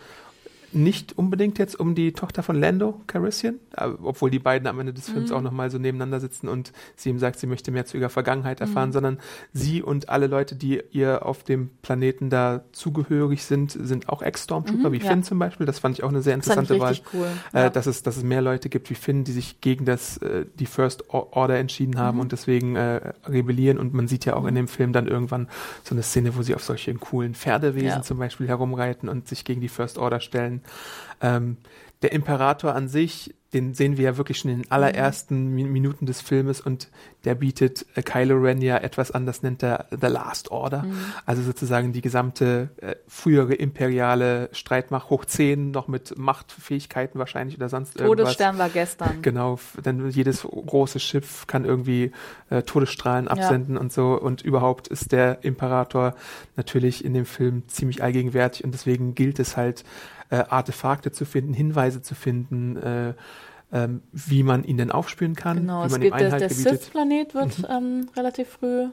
A: nicht unbedingt jetzt um die Tochter von Lando Carissian, obwohl die beiden am Ende des Films mhm. auch nochmal so nebeneinander sitzen und sie ihm sagt, sie möchte mehr zu ihrer Vergangenheit erfahren, mhm. sondern sie und alle Leute, die ihr auf dem Planeten da zugehörig sind, sind auch Ex-Stormtrooper, mhm, wie ja. Finn zum Beispiel. Das fand ich auch eine sehr interessante Wahl.
B: Cool.
A: Äh, ja. dass, es, dass es mehr Leute gibt wie Finn, die sich gegen das, äh, die First Order entschieden haben mhm. und deswegen äh, rebellieren. Und man sieht ja auch in dem Film dann irgendwann so eine Szene, wo sie auf solche coolen Pferdewesen ja. zum Beispiel herumreiten und sich gegen die First Order stellen. Ähm, der Imperator an sich, den sehen wir ja wirklich schon in den allerersten mhm. Minuten des Filmes und der bietet äh, Kylo Ren ja etwas an, das nennt er The Last Order. Mhm. Also sozusagen die gesamte äh, frühere imperiale Streitmacht hoch 10, noch mit Machtfähigkeiten wahrscheinlich oder sonst
B: Todesstern irgendwas. Todesstern war gestern.
A: Genau, denn jedes große Schiff kann irgendwie äh, Todesstrahlen absenden ja. und so und überhaupt ist der Imperator natürlich in dem Film ziemlich allgegenwärtig und deswegen gilt es halt äh, Artefakte zu finden, Hinweise zu finden, äh, ähm, wie man ihn denn aufspüren kann,
B: Genau, es geht, der, der. Sith-Planet wird ähm, relativ früh,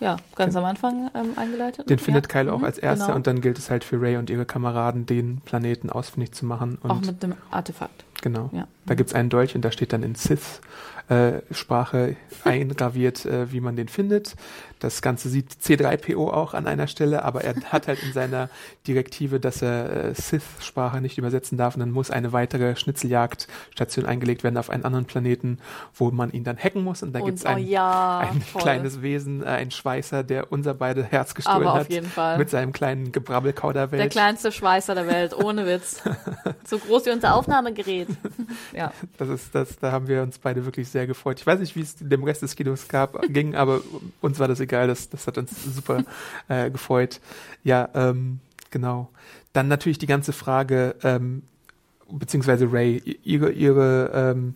B: ja, ganz am Anfang ähm, eingeleitet.
A: Den
B: ja.
A: findet Kylo auch
B: Mhm,
A: als erster
B: genau.
A: und dann gilt es halt für Ray und ihre Kameraden, den Planeten ausfindig zu machen. Und
B: auch mit dem Artefakt.
A: Genau.
B: Ja.
A: Da gibt's einen Dolch und da steht dann in Sith-Sprache eingraviert, äh, wie man den findet. Das Ganze sieht C3PO auch an einer Stelle, aber er hat halt in seiner Direktive, dass er äh, Sith-Sprache nicht übersetzen darf und dann muss eine weitere Schnitzeljagdstation eingelegt werden auf einen anderen Planeten, wo man ihn dann hacken muss und da
B: Und,
A: gibt's
B: oh
A: ein,
B: ja,
A: ein kleines Wesen, äh, ein Schweißer, der unser beide Herz gestohlen hat.
B: jeden Fall.
A: Mit seinem kleinen Gebrabbelkauderwelt.
B: Der kleinste Schweißer der Welt, ohne Witz. so groß wie unser Aufnahmegerät. ja.
A: Das ist, das, da haben wir uns beide wirklich sehr gefreut. Ich weiß nicht, wie es dem Rest des Kinos gab, ging, aber uns war das egal. Das, das hat uns super äh, gefreut. Ja, ähm, genau. Dann natürlich die ganze Frage, ähm, beziehungsweise Ray, ihre, ihre, ähm,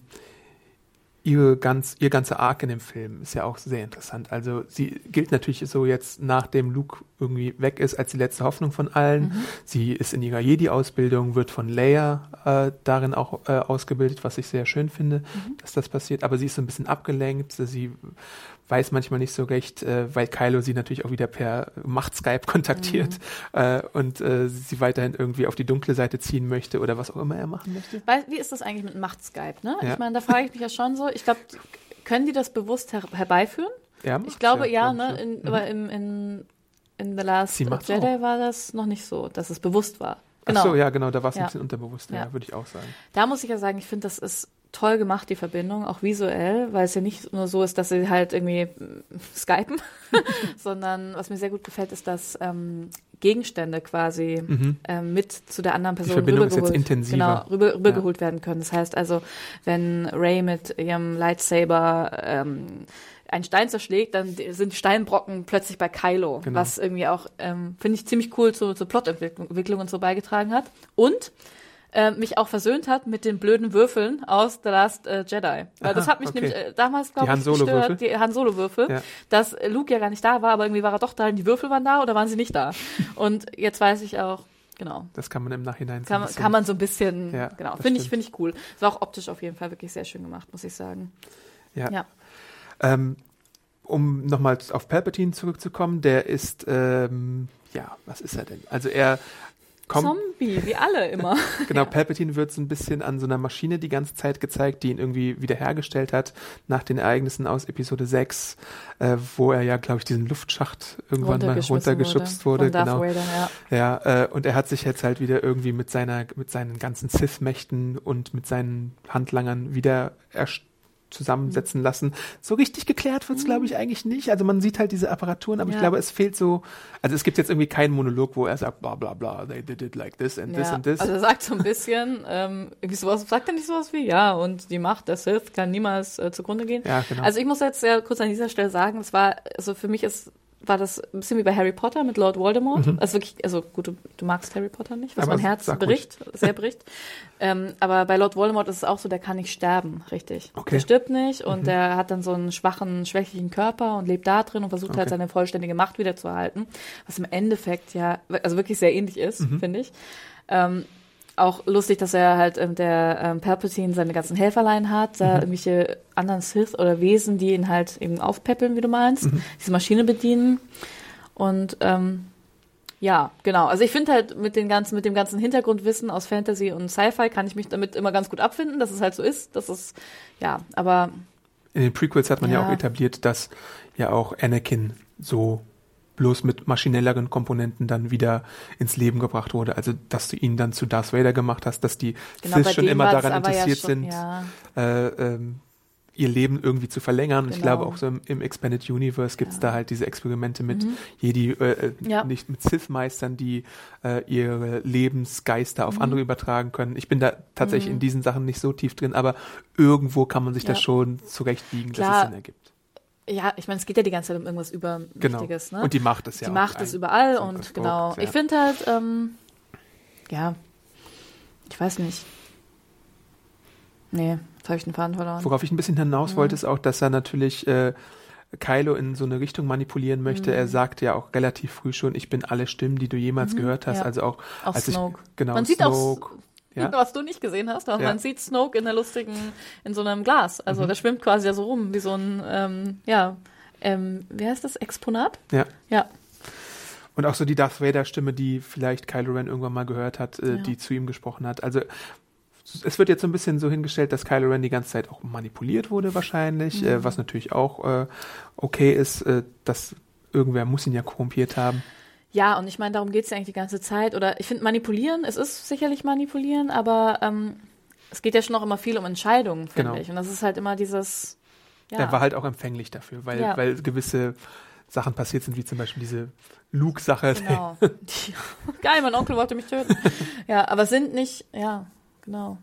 A: ihre ganz, ihr ganzer Arc in dem Film ist ja auch sehr interessant. Also sie gilt natürlich so jetzt, nachdem Luke irgendwie weg ist, als die letzte Hoffnung von allen.
B: Mhm.
A: Sie ist in ihrer Jedi-Ausbildung, wird von Leia äh, darin auch äh, ausgebildet, was ich sehr schön finde,
B: Mhm.
A: dass das passiert. Aber sie ist so ein bisschen abgelenkt. Sie weiß manchmal nicht so recht, äh, weil Kylo sie natürlich auch wieder per Macht-Skype kontaktiert
B: Mhm.
A: äh, und äh, sie weiterhin irgendwie auf die dunkle Seite ziehen möchte oder was auch immer er machen möchte.
B: Weil, wie ist das eigentlich mit Macht-Skype, ne?
A: Ja.
B: Ich meine, da frage ich mich ja schon so, ich glaube, können die das bewusst her herbeiführen?
A: Ja,
B: Ich glaube ja,
A: glaub
B: ne? In,
A: Mhm.
B: Aber im, in, in The Last Jedi
A: auch.
B: war das noch nicht so, dass es bewusst war.
A: Ach so, ja, genau, da war es
B: Ja.
A: ein bisschen unterbewusst, ja,
B: Ja.
A: würde ich auch sagen.
B: Da muss ich ja sagen, ich finde, das ist toll gemacht, die Verbindung, auch visuell, weil es ja nicht nur so ist, dass sie halt irgendwie skypen, sondern was mir sehr gut gefällt, ist, dass ähm, Gegenstände quasi
A: Mhm.
B: ähm, mit zu der anderen Person rübergeholt. Genau, rüber, rübergeholt werden können. Das heißt also, wenn Ray mit ihrem Lightsaber ähm, einen Stein zerschlägt, dann sind Steinbrocken plötzlich bei Kylo,
A: Genau.
B: was irgendwie auch, ähm, finde ich, ziemlich cool zur, zur Plotentwicklung Entwicklung und so beigetragen hat. Und äh, mich auch versöhnt hat mit den blöden Würfeln aus The Last äh, Jedi. Weil das
A: Aha,
B: hat mich
A: okay.
B: nämlich äh, damals, glaube ich, gestört, die Han Solo-Würfel,
A: Ja.
B: dass Luke ja gar nicht da war, aber irgendwie war er doch da und die Würfel waren da oder waren sie nicht da? Und jetzt weiß ich auch, genau,
A: Das kann man im Nachhinein so
B: kann,
A: bisschen-
B: kann man so ein bisschen,
A: Ja,
B: genau,
A: das
B: finde ich, finde ich cool. Es war auch optisch auf jeden Fall wirklich sehr schön gemacht, muss ich sagen.
A: Ja.
B: Ja.
A: Ähm, um nochmal auf Palpatine zurückzukommen, der ist, ähm, ja, was ist er denn? Also er kommt,
B: Zombie, wie alle immer.
A: genau, Palpatine wird so ein bisschen an so einer Maschine die ganze Zeit gezeigt, die ihn irgendwie wiederhergestellt hat nach den Ereignissen aus Episode 6, äh, wo er ja, glaube ich, diesen Luftschacht irgendwann mal runtergeschubst wurde.
B: Darth
A: genau.
B: Vader, ja.
A: Ja, äh, und er hat sich jetzt halt wieder irgendwie mit seiner, mit seinen ganzen Sith-Mächten und mit seinen Handlangern wieder erst zusammensetzen lassen. So richtig geklärt wird's, glaube ich, eigentlich nicht. Also man sieht halt diese Apparaturen, aber ich
B: Ja.
A: glaube, es fehlt so, also es gibt jetzt irgendwie keinen Monolog, wo er sagt, bla bla bla, they did it like this and this
B: ja.
A: and this.
B: Also er sagt so ein bisschen, ähm, irgendwie sowas, sagt er nicht sowas wie, ja, und die Macht der Sith kann niemals äh, zugrunde gehen.
A: ja, genau.
B: Also ich muss jetzt ja kurz an dieser Stelle sagen, es war, also für mich ist, war das ein bisschen wie bei Harry Potter mit Lord Voldemort. Also wirklich, also gut, du, du magst Harry Potter nicht, was
A: Mhm. Aber
B: mein Herz bricht, sehr bricht. ähm, aber bei Lord Voldemort ist es auch so, der kann nicht sterben, richtig.
A: Okay. Mhm.
B: Der stirbt nicht und der hat dann so einen schwachen, schwächlichen Körper und lebt da drin und versucht halt
A: Okay.
B: seine vollständige Macht wiederzuerhalten. Was im Endeffekt ja, also wirklich sehr ähnlich ist,
A: Mhm.
B: finde ich. Ähm, auch lustig, dass er halt ähm, der ähm, Palpatine seine ganzen Helferlein hat, da irgendwelche anderen Sith oder Wesen, die ihn halt eben aufpäppeln, wie du meinst, diese Maschine bedienen. Und ähm, ja, genau. Also ich finde halt mit den ganzen, mit dem ganzen Hintergrundwissen aus Fantasy und Sci-Fi kann ich mich damit immer ganz gut abfinden, dass es halt so ist. Das ist, ja, aber
A: In den Prequels hat man ja.
B: Ja.
A: auch etabliert, dass ja auch Anakin so bloß mit maschinelleren Komponenten dann wieder ins Leben gebracht wurde. Also, dass du ihn dann zu Darth Vader gemacht hast, dass die
B: genau
A: Sith schon immer
B: das
A: daran
B: aber ja
A: interessiert
B: schon,
A: sind,
B: Ja,
A: äh, ähm, ihr Leben irgendwie zu verlängern. Und ich
B: Genau.
A: glaube auch so im, im Expanded Universe gibt's
B: Ja.
A: da halt diese Experimente mit
B: Mhm.
A: Jedi, äh, äh,
B: Ja.
A: nicht mit Sith-Meistern, die äh, ihre Lebensgeister auf
B: Mhm.
A: andere übertragen können. Ich bin da tatsächlich in diesen Sachen nicht so tief drin, aber irgendwo kann man sich das
B: Ja.
A: schon zurechtbiegen, dass
B: Klar.
A: es Sinn ergibt.
B: Ja, ich meine, es geht ja die ganze Zeit um irgendwas
A: Genau.
B: Übermächtiges, ne?
A: Und die Macht ist ja
B: die Macht ist überall und
A: Konstrukt,
B: genau.
A: ja.
B: Ich finde halt, ähm, ja, ich weiß nicht. Nee, jetzt habe ich den Faden verloren.
A: Worauf ich ein bisschen hinaus
B: Mhm.
A: wollte, ist auch, dass er natürlich äh, Kylo in so eine Richtung manipulieren möchte.
B: Mhm.
A: Er sagt ja auch relativ früh schon, ich bin alle Stimmen, die du jemals gehört hast.
B: Mhm. ja.
A: Also auch,
B: Auch
A: als
B: Snoke.
A: ich genau
B: Man sieht
A: Snoke,
B: auch
A: ja.
B: was du nicht gesehen hast, aber
A: Ja.
B: man sieht Snoke in der lustigen, in so einem Glas.
A: Mhm.
B: Also der schwimmt quasi ja so rum, wie so ein, ähm, ja, ähm, wie heißt das, Exponat?
A: ja.
B: Ja.
A: Und auch so die Darth Vader Stimme, die vielleicht Kylo Ren irgendwann mal gehört hat, äh,
B: Ja.
A: die zu ihm gesprochen hat. Also es wird jetzt so ein bisschen so hingestellt, dass Kylo Ren die ganze Zeit auch manipuliert wurde wahrscheinlich,
B: Mhm.
A: äh, was natürlich auch äh, okay ist, äh, dass irgendwer muss ihn ja korrumpiert haben.
B: Ja, und ich meine, darum geht's ja eigentlich die ganze Zeit. Oder ich finde manipulieren, es ist sicherlich manipulieren, aber ähm, es geht ja schon auch immer viel um Entscheidungen, finde
A: Genau.
B: ich. Und das ist halt immer dieses, ja.
A: Er war halt auch empfänglich dafür, weil,
B: Ja.
A: weil gewisse Sachen passiert sind, wie zum Beispiel diese Luke-Sache.
B: Genau. Die, geil, mein Onkel wollte mich töten. Ja, aber es sind nicht, ja, genau.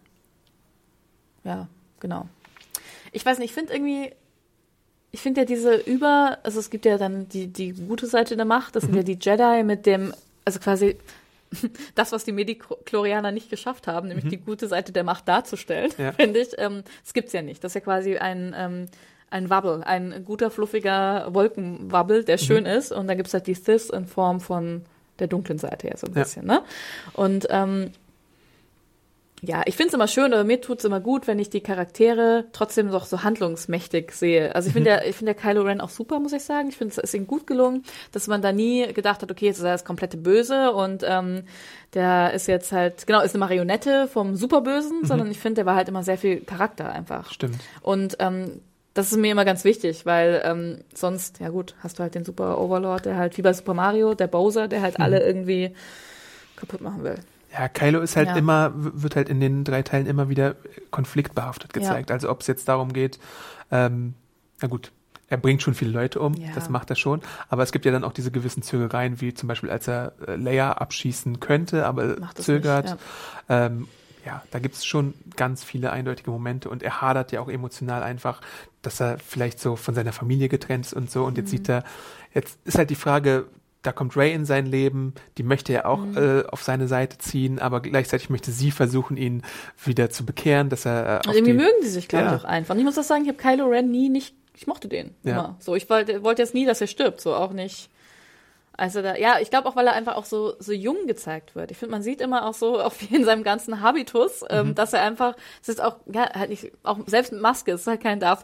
B: Ja, genau. Ich weiß nicht, ich finde irgendwie, ich finde ja diese über, also es gibt ja dann die, die gute Seite der Macht, das sind
A: Mhm.
B: ja die Jedi mit dem, also quasi das, was die Mediklorianer nicht geschafft haben, nämlich die gute Seite der Macht darzustellen,
A: Mhm. Ja.
B: finde ich. Ähm, das gibt's ja nicht. Das ist ja quasi ein, ähm, ein Wabbel, ein guter, fluffiger Wolkenwabbel, der schön ist. Und dann gibt's halt die Sith in Form von der dunklen Seite ja so ein
A: Ja.
B: bisschen, ne? Und ähm, ja, ich finde es immer schön, oder mir tut's immer gut, wenn ich die Charaktere trotzdem doch so handlungsmächtig sehe. Also ich finde ja, ich finde ja Kylo Ren auch super, muss ich sagen. Ich finde, es ist ihm gut gelungen, dass man da nie gedacht hat, okay, jetzt ist er das komplette Böse und ähm, der ist jetzt halt, genau, ist eine Marionette vom Superbösen, sondern ich finde, der war halt immer sehr viel Charakter einfach.
A: Stimmt.
B: Und ähm, das ist mir immer ganz wichtig, weil ähm, sonst, ja gut, hast du halt den Super Overlord, der halt wie bei Super Mario, der Bowser, der halt alle irgendwie kaputt machen will.
A: Ja, Kylo ist halt
B: Ja.
A: immer, wird halt in den drei Teilen immer wieder konfliktbehaftet gezeigt. Also ob es jetzt darum geht, ähm, na gut, er bringt schon viele Leute um,
B: Ja.
A: das macht er schon, aber es gibt ja dann auch diese gewissen Zögereien, wie zum Beispiel, als er äh, Leia abschießen könnte, aber zögert.
B: nicht,
A: Ähm, ja, da gibt es schon ganz viele eindeutige Momente und er hadert ja auch emotional einfach, dass er vielleicht so von seiner Familie getrennt ist und so. Und
B: Mhm.
A: jetzt sieht er, jetzt ist halt die Frage, da kommt Ray in sein Leben, die möchte er auch
B: Mhm.
A: äh, auf seine Seite ziehen, aber gleichzeitig möchte sie versuchen, ihn wieder zu bekehren, dass er äh, auf
B: irgendwie
A: die,
B: mögen die sich, glaube
A: Ja.
B: ich, auch einfach. Und ich muss auch sagen, ich habe Kylo Ren nie nicht, ich mochte den
A: Ja.
B: immer. So, ich wollte wollte jetzt nie, dass er stirbt, so auch nicht. Also da, ja, ich glaube auch, weil er einfach auch so, so jung gezeigt wird. Ich finde, man sieht immer auch so, auch wie in seinem ganzen Habitus,
A: Mhm.
B: ähm, dass er einfach, es ist auch, ja, halt nicht, auch selbst mit Maske, es ist halt kein Darth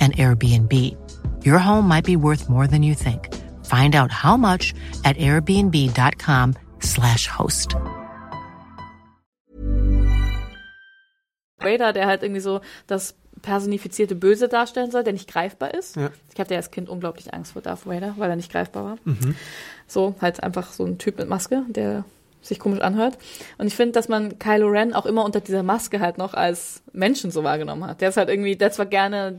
C: an Airbnb. Your home might be worth more than you think. Find out how much at airbnb.com/slash host.
B: Vader, der halt irgendwie so das personifizierte Böse darstellen soll, der nicht greifbar ist.
A: Ja.
B: Ich hatte ja als Kind unglaublich Angst vor Darth Vader, weil er nicht greifbar war. So, halt einfach so ein Typ mit Maske, der sich komisch anhört. Und ich finde, dass man Kylo Ren auch immer unter dieser Maske halt noch als Menschen so wahrgenommen hat. Der ist halt irgendwie, der zwar gerne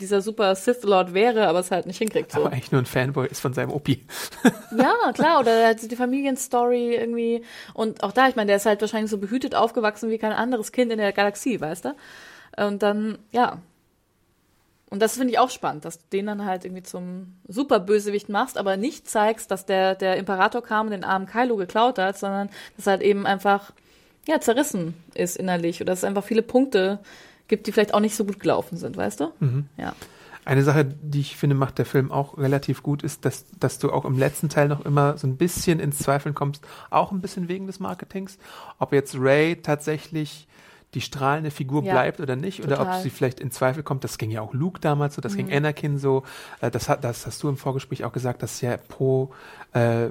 B: dieser super Sith Lord wäre, aber es halt nicht hinkriegt. So.
A: aber eigentlich nur ein Fanboy ist von seinem Opi.
B: Ja, klar, oder halt die Familienstory irgendwie. Und auch da, ich meine, der ist halt wahrscheinlich so behütet aufgewachsen wie kein anderes Kind in der Galaxie, weißt du? Und dann, ja. Und das finde ich auch spannend, dass du den dann halt irgendwie zum Superbösewicht machst, aber nicht zeigst, dass der, der Imperator kam und den armen Kylo geklaut hat, sondern dass er halt eben einfach, ja, zerrissen ist innerlich. Oder dass es einfach viele Punkte gibt, die vielleicht auch nicht so gut gelaufen sind, weißt du? Ja.
A: Eine Sache, die ich finde, macht der Film auch relativ gut, ist, dass, dass du auch im letzten Teil noch immer so ein bisschen ins Zweifeln kommst, auch ein bisschen wegen des Marketings, ob jetzt Ray tatsächlich die strahlende Figur
B: Ja,
A: bleibt oder nicht, oder ob
B: total.
A: sie vielleicht in Zweifel kommt. Das ging ja auch Luke damals so, das ging Anakin so. Äh, Das, das hast du im Vorgespräch auch gesagt, dass ja pro äh,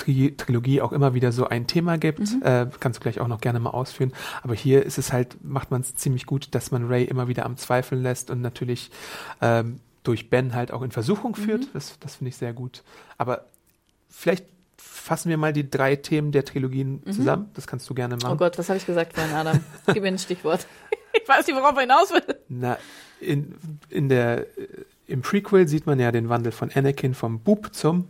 A: Tri Trilogie auch immer wieder so ein Thema gibt. Äh, kannst du gleich auch noch gerne mal ausführen. Aber hier ist es halt, macht man es ziemlich gut, dass man Ray immer wieder am Zweifeln lässt und natürlich ähm, durch Ben halt auch in Versuchung führt. Das, das finde ich sehr gut. Aber vielleicht fassen wir mal die drei Themen der Trilogien zusammen. Das kannst du gerne machen.
B: Oh Gott, was habe ich gesagt vorhin, Adam? Gib mir ein Stichwort. Ich weiß nicht, worauf er hinaus will.
A: Na, in, in der, im Prequel sieht man ja den Wandel von Anakin vom Bub zum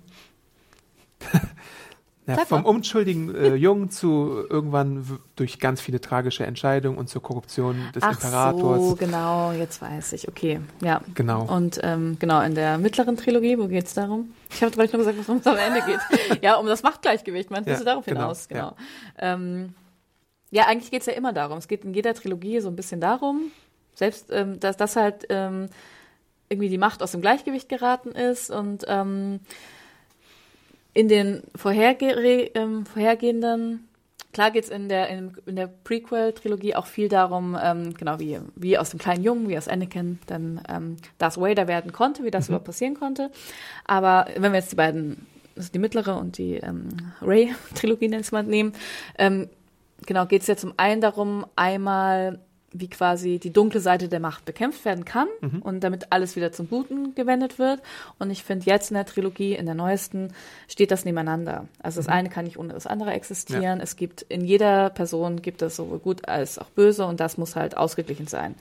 A: ja, vom unschuldigen äh, Jungen zu irgendwann durch ganz viele tragische Entscheidungen und zur Korruption des
B: Ach
A: Imperators.
B: so, genau, jetzt weiß ich. Okay, ja.
A: Genau.
B: Und ähm, genau, in der mittleren Trilogie, wo geht's darum? Ich habe gleich nur gesagt, worum es am Ende geht. ja, um das Machtgleichgewicht, meinst
A: Ja,
B: du darauf
A: genau,
B: hinaus? Genau. Ähm, ja, eigentlich geht's ja immer darum. Es geht in jeder Trilogie so ein bisschen darum, selbst, ähm, dass das halt ähm, irgendwie die Macht aus dem Gleichgewicht geraten ist und ähm, in den vorherge ähm, vorhergehenden, klar geht's in der, in, in der Prequel-Trilogie auch viel darum, ähm, genau wie, wie aus dem kleinen Jungen, wie aus Anakin dann ähm, Darth Vader werden konnte, wie das überhaupt passieren konnte. Aber wenn wir jetzt die beiden, also die mittlere und die ähm, Ray-Trilogie nennt es nehmen, ähm, genau geht's ja zum einen darum, einmal wie quasi die dunkle Seite der Macht bekämpft werden kann und damit alles wieder zum Guten gewendet wird. Und ich finde jetzt in der Trilogie, in der neuesten, steht das nebeneinander. Also das eine kann nicht ohne das andere existieren. Es gibt in jeder Person gibt es sowohl gut als auch böse und das muss halt ausgeglichen sein.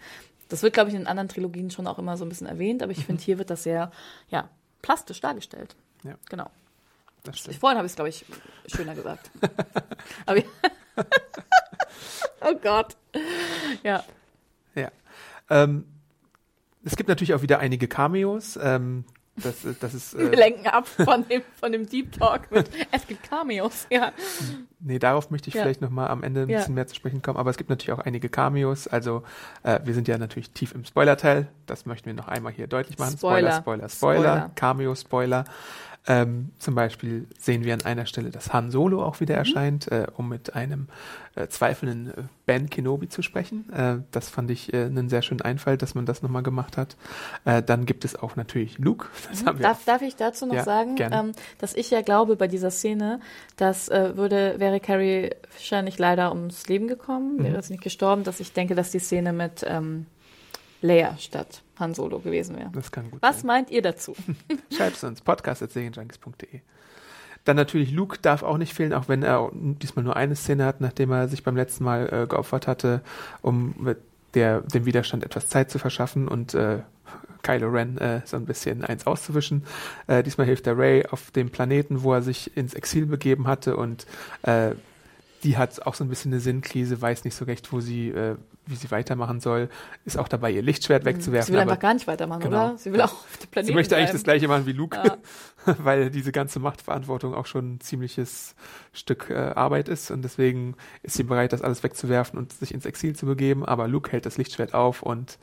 B: Das wird, glaube ich, in anderen Trilogien schon auch immer so ein bisschen erwähnt, aber ich finde, hier wird das sehr, ja, plastisch dargestellt.
A: Ja.
B: Genau.
A: Das stimmt.
B: Vorhin habe ich es, glaube ich, schöner gesagt. aber oh Gott. Ja.
A: Ja. Ähm, es gibt natürlich auch wieder einige Cameos. Ähm, das, das ist,
B: Wir
A: äh,
B: lenken ab von dem, von dem Deep Talk mit es gibt Cameos. Ja.
A: nee, darauf möchte ich
B: Ja.
A: vielleicht nochmal am Ende ein
B: Ja.
A: bisschen mehr zu sprechen kommen. Aber es gibt natürlich auch einige Cameos. Also äh, wir sind ja natürlich tief im Spoiler-Teil. Das möchten wir noch einmal hier deutlich machen.
B: Spoiler.
A: Spoiler, Spoiler, Spoiler.
B: Spoiler.
A: Ähm, zum Beispiel sehen wir an einer Stelle, dass Han Solo auch
B: Mhm.
A: wieder erscheint, äh, um mit einem äh, zweifelnden äh, Ben Kenobi zu sprechen. Äh, das fand ich äh, einen sehr schönen Einfall, dass man das nochmal gemacht hat. Äh, dann gibt es auch natürlich Luke. Das wir
B: Darf, darf ich dazu noch
A: Ja,
B: sagen, ähm, dass ich ja glaube bei dieser Szene, dass äh, würde, wäre Carrie Fisher nicht leider ums Leben gekommen,
A: Mhm.
B: wäre jetzt nicht gestorben, dass ich denke, dass die Szene mit ähm, Leia statt Han Solo gewesen wäre.
A: Das kann gut
B: Was
A: sein.
B: meint ihr dazu?
A: Schreibt es uns, podcast.serienjunkies.de. Dann natürlich Luke darf auch nicht fehlen, auch wenn er diesmal nur eine Szene hat, nachdem er sich beim letzten Mal äh, geopfert hatte, um mit der, dem Widerstand etwas Zeit zu verschaffen und äh, Kylo Ren äh, so ein bisschen eins auszuwischen. Äh, diesmal hilft der Ray auf dem Planeten, wo er sich ins Exil begeben hatte und äh, die hat auch so ein bisschen eine Sinnkrise, weiß nicht so recht, wo sie, äh, wie sie weitermachen soll, ist auch dabei, ihr Lichtschwert wegzuwerfen.
B: Sie will einfach gar nicht weitermachen,
A: Genau.
B: oder? Sie will auch auf dem Planeten
A: Sie möchte eigentlich
B: bleiben.
A: das gleiche machen wie Luke,
B: Ja.
A: weil diese ganze Machtverantwortung auch schon ein ziemliches Stück äh, Arbeit ist und deswegen ist sie bereit, das alles wegzuwerfen und sich ins Exil zu begeben. Aber Luke hält das Lichtschwert auf und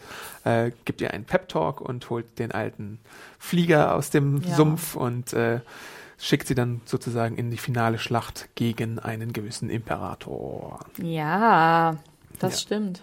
A: äh, gibt ihr einen Pep-Talk und holt den alten Flieger aus dem
B: Ja.
A: Sumpf und äh, schickt sie dann sozusagen in die finale Schlacht gegen einen gewissen Imperator.
B: Ja, das
A: Ja.
B: stimmt.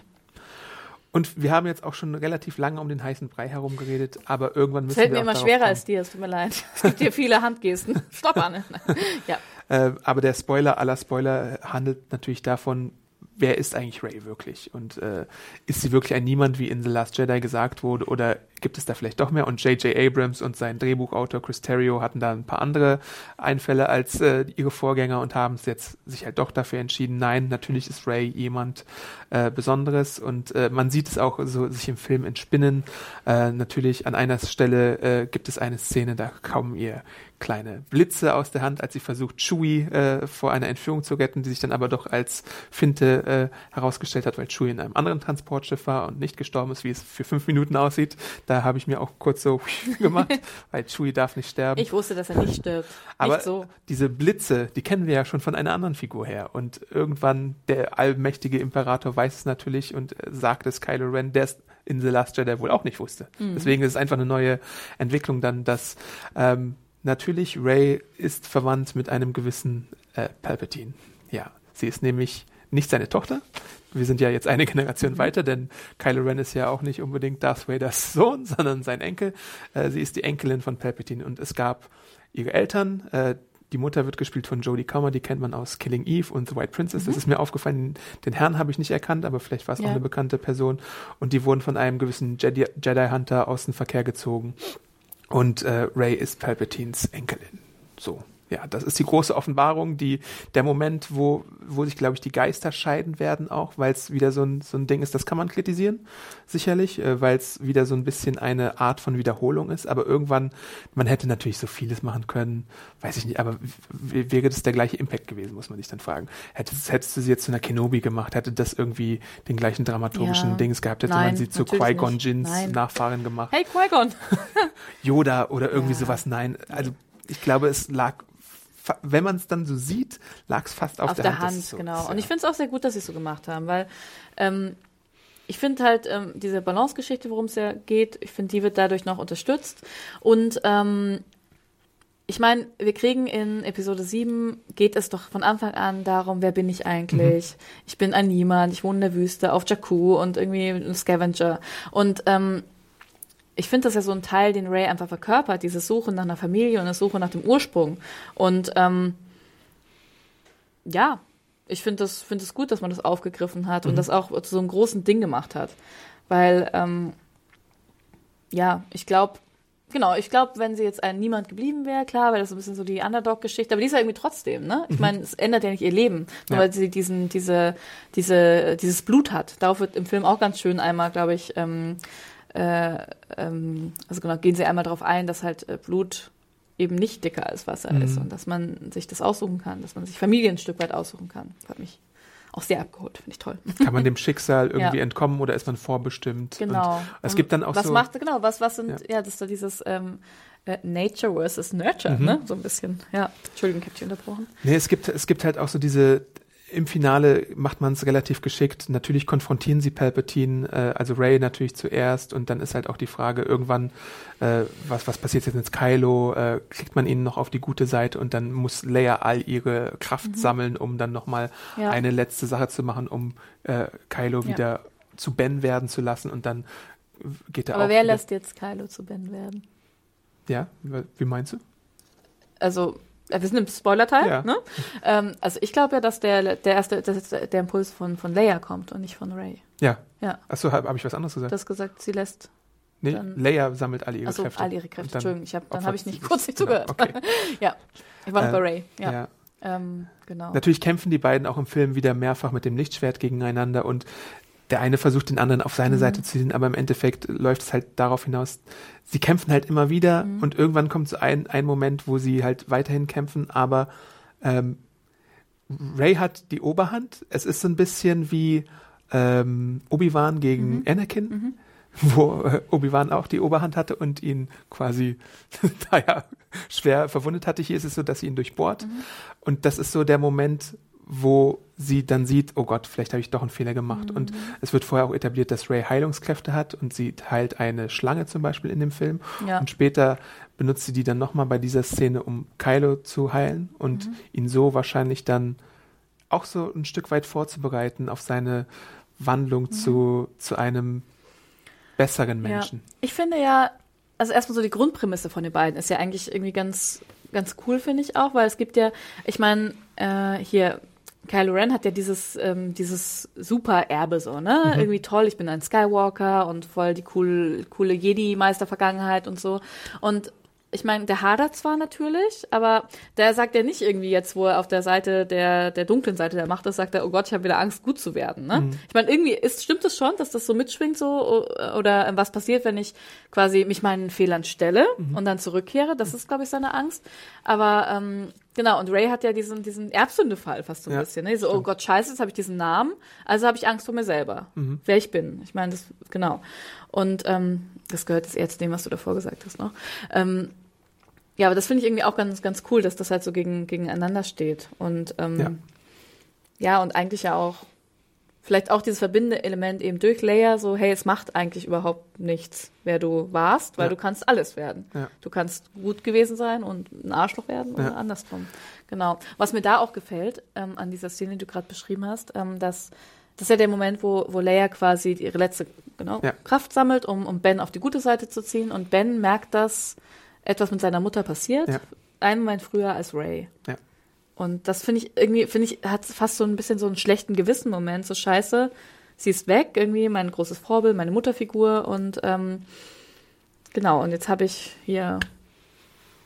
A: Und wir haben jetzt auch schon relativ lange um den heißen Brei herum geredet, aber irgendwann müssen
B: Fällt
A: wir
B: mir
A: auch
B: immer schwerer
A: kommen.
B: als dir, es tut mir leid. Es gibt hier viele Handgesten. Stopp, Anne. ja.
A: Äh, aber der Spoiler aller Spoiler handelt natürlich davon, wer ist eigentlich Ray wirklich? Und äh, ist sie wirklich ein Niemand, wie in The Last Jedi gesagt wurde, oder gibt es da vielleicht doch mehr? Und J.J. Abrams und sein Drehbuchautor Chris Terrio hatten da ein paar andere Einfälle als äh, ihre Vorgänger und haben es jetzt sich halt doch dafür entschieden, nein, natürlich ist Ray jemand äh, Besonderes und äh, man sieht es auch so sich im Film entspinnen. Äh, natürlich an einer Stelle äh, gibt es eine Szene, da kommen ihr kleine Blitze aus der Hand, als sie versucht, Chewie äh, vor einer Entführung zu retten, die sich dann aber doch als Finte äh, herausgestellt hat, weil Chewie in einem anderen Transportschiff war und nicht gestorben ist, wie es für fünf Minuten aussieht. Da habe ich mir auch kurz so gemacht, weil Chewie darf nicht sterben.
B: Ich wusste, dass er nicht stirbt.
A: Aber
B: nicht so.
A: diese Blitze, die kennen wir ja schon von einer anderen Figur her. Und irgendwann der allmächtige Imperator weiß es natürlich und äh, sagt es Kylo Ren, der es in The Last Jedi wohl auch nicht wusste. Deswegen ist es einfach eine neue Entwicklung dann, dass ähm, natürlich Ray ist verwandt mit einem gewissen äh, Palpatine. Ja, sie ist nämlich nicht seine Tochter. Wir sind ja jetzt eine Generation weiter, denn Kylo Ren ist ja auch nicht unbedingt Darth Vaders Sohn, sondern sein Enkel. Äh, sie ist die Enkelin von Palpatine und es gab ihre Eltern. Äh, die Mutter wird gespielt von Jodie Comer, die kennt man aus Killing Eve und The White Princess. Das ist mir aufgefallen. Den Herrn habe ich nicht erkannt, aber vielleicht war es
B: Ja.
A: auch eine bekannte Person. Und die wurden von einem gewissen Jedi, Jedi Hunter aus dem Verkehr gezogen. Und äh, Ray ist Palpatines Enkelin. So, ja, das ist die große Offenbarung, die, der Moment, wo, wo sich, glaube ich, die Geister scheiden werden auch, weil es wieder so ein, so ein Ding ist, das kann man kritisieren, sicherlich, äh, weil es wieder so ein bisschen eine Art von Wiederholung ist, aber irgendwann, man hätte natürlich so vieles machen können, weiß ich nicht, aber wäre das der gleiche Impact gewesen, muss man sich dann fragen. Hättest, hättest du sie jetzt zu einer Kenobi gemacht, hätte das irgendwie den gleichen dramaturgischen
B: Ja.
A: Dings gehabt, hätte
B: Nein,
A: man sie zu Qui-Gon. Jins. Nachfahren gemacht.
B: Hey, Qui-Gon!
A: Yoda oder irgendwie
B: Ja.
A: sowas. Nein, also ich glaube, es lag, wenn man es dann so sieht, lag es fast auf,
B: auf der,
A: dass
B: Hand,
A: es so
B: genau. Und ich finde es auch sehr gut, dass sie es so gemacht haben, weil ähm, ich finde halt ähm, diese Balance-Geschichte, worum es ja geht, ich finde, die wird dadurch noch unterstützt. Und ähm, ich meine, wir kriegen in Episode 7, geht es doch von Anfang an darum, wer bin ich eigentlich? Ich bin ein Niemand, ich wohne in der Wüste, auf Jakku und irgendwie ein Scavenger. Und ähm, ich finde das ja so ein Teil, den Ray einfach verkörpert, diese Suche nach einer Familie und das Suche nach dem Ursprung. Und ähm, ja, ich finde das, finde es gut, dass man das aufgegriffen hat und das auch zu so einem großen Ding gemacht hat. Weil, ähm, ja, ich glaube, genau, ich glaube, wenn sie jetzt ein Niemand geblieben wäre, klar, weil das so ein bisschen so die Underdog-Geschichte, aber die ist ja irgendwie trotzdem, ne? Ich meine, es ändert ja nicht ihr Leben, nur
A: Ja.
B: weil sie diesen, diese, diese, dieses Blut hat. Darauf wird im Film auch ganz schön einmal, glaube ich, ähm, äh, ähm, also genau, gehen sie einmal darauf ein, dass halt äh, Blut eben nicht dicker als Wasser ist und dass man sich das aussuchen kann, dass man sich Familie ein Stück weit aussuchen kann. Das hat mich auch sehr abgeholt, finde ich toll.
A: Kann man dem Schicksal irgendwie
B: Ja.
A: entkommen oder ist man vorbestimmt?
B: Genau.
A: Und es gibt dann auch
B: was
A: so.
B: macht, genau, was, was sind,
A: Ja.
B: ja, das ist so dieses ähm, äh, Nature versus Nurture,
A: Mhm.
B: ne? So ein bisschen. Ja, Entschuldigung, ich habe dich unterbrochen.
A: Nee, es gibt, es gibt halt auch so diese, im Finale macht man es relativ geschickt. Natürlich konfrontieren sie Palpatine, äh, also Ray natürlich zuerst und dann ist halt auch die Frage irgendwann, äh, was, was passiert jetzt mit Kylo? Äh, kriegt man ihn noch auf die gute Seite und dann muss Leia all ihre Kraft sammeln, um dann nochmal
B: Mhm. Ja.
A: eine letzte Sache zu machen, um äh, Kylo
B: Ja.
A: wieder zu Ben werden zu lassen und dann geht er
B: Aber
A: auch
B: wer
A: wieder,
B: lässt jetzt Kylo zu Ben werden?
A: Ja, wie meinst du?
B: Also, wir sind im Spoiler-Teil,
A: Ja.
B: ne? Ähm, also ich glaube ja, dass der, der erste, dass der Impuls von, von Leia kommt und nicht von Ray.
A: Ja.
B: Ja,
A: Achso, habe hab ich was anderes gesagt?
B: das gesagt, sie lässt,
A: nee,
B: dann-
A: Leia sammelt alle ihre
B: also
A: Kräfte.
B: all ihre Kräfte.
A: Dann
B: Entschuldigung, ich hab, dann habe ich nicht kurz nicht
A: Genau,
B: zugehört.
A: Okay.
B: ja, ich war
A: Äh,
B: bei Ray. Ja,
A: ja.
B: Ähm, genau.
A: Natürlich kämpfen die beiden auch im Film wieder mehrfach mit dem Lichtschwert gegeneinander und der eine versucht den anderen auf
B: Mhm.
A: seine Seite zu ziehen, aber im Endeffekt läuft es halt darauf hinaus, sie kämpfen halt immer wieder
B: Mhm.
A: und irgendwann kommt so ein, ein Moment, wo sie halt weiterhin kämpfen, aber ähm, Ray hat die Oberhand. Es ist so ein bisschen wie ähm, Obi-Wan gegen
B: Mhm.
A: Anakin, wo äh, Obi-Wan auch die Oberhand hatte und ihn quasi da ja schwer verwundet hatte. Hier ist es so, dass sie ihn durchbohrt. Und das ist so der Moment, wo sie dann sieht, oh Gott, vielleicht habe ich doch einen Fehler gemacht. Und es wird vorher auch etabliert, dass Ray Heilungskräfte hat und sie heilt eine Schlange zum Beispiel in dem Film.
B: Ja.
A: Und später benutzt sie die dann nochmal bei dieser Szene, um Kylo zu heilen und
B: Mhm.
A: ihn so wahrscheinlich dann auch so ein Stück weit vorzubereiten auf seine Wandlung zu, zu einem besseren Menschen.
B: Ja. Ich finde ja, also erstmal so die Grundprämisse von den beiden ist ja eigentlich irgendwie ganz, ganz cool, finde ich auch, weil es gibt ja, ich meine, äh, hier, Kylo Ren hat ja dieses, ähm, dieses super Erbe so, ne? Irgendwie toll, ich bin ein Skywalker und voll die cool, coole Jedi-Meister-Vergangenheit und so. Und ich meine, der hadert zwar natürlich, aber der sagt ja nicht irgendwie jetzt, wo er auf der Seite der, der dunklen Seite der Macht ist, sagt er, oh Gott, ich habe wieder Angst, gut zu werden. Ne? Ich meine, irgendwie ist, stimmt es schon, dass das so mitschwingt so oder ähm, was passiert, wenn ich quasi mich meinen Fehlern stelle und dann zurückkehre. Das ist, glaube ich, seine Angst. Aber ähm, genau, und Ray hat ja diesen, diesen Erbsündefall fast so ein
A: Ja,
B: bisschen. Ne? So, oh Gott, scheiße, jetzt habe ich diesen Namen, also habe ich Angst vor mir selber, wer ich bin. Ich meine, das, genau. Und ähm, das gehört jetzt eher zu dem, was du davor gesagt hast noch. Ähm, ja, aber das finde ich irgendwie auch ganz, ganz cool, dass das halt so gegen, gegeneinander steht. Und ähm,
A: Ja.
B: ja. und eigentlich ja auch, vielleicht auch dieses verbindende Element eben durch Leia, so, hey, es macht eigentlich überhaupt nichts, wer du warst, weil
A: Ja.
B: du kannst alles werden.
A: Ja.
B: Du kannst gut gewesen sein und ein Arschloch werden oder
A: Ja.
B: andersrum. Genau. Was mir da auch gefällt, ähm, an dieser Szene, die du gerade beschrieben hast, ähm, dass das ist ja der Moment, wo, wo Leia quasi ihre letzte genau. Kraft sammelt, um, um Ben auf die gute Seite zu ziehen. Und Ben merkt, dass etwas mit seiner Mutter passiert. Einen Moment früher als Ray.
A: Ja.
B: Und das finde ich irgendwie, finde ich, hat fast so ein bisschen so einen schlechten Gewissen-Moment. So scheiße, sie ist weg, irgendwie, mein großes Vorbild, meine Mutterfigur. Und ähm, genau, und jetzt habe ich hier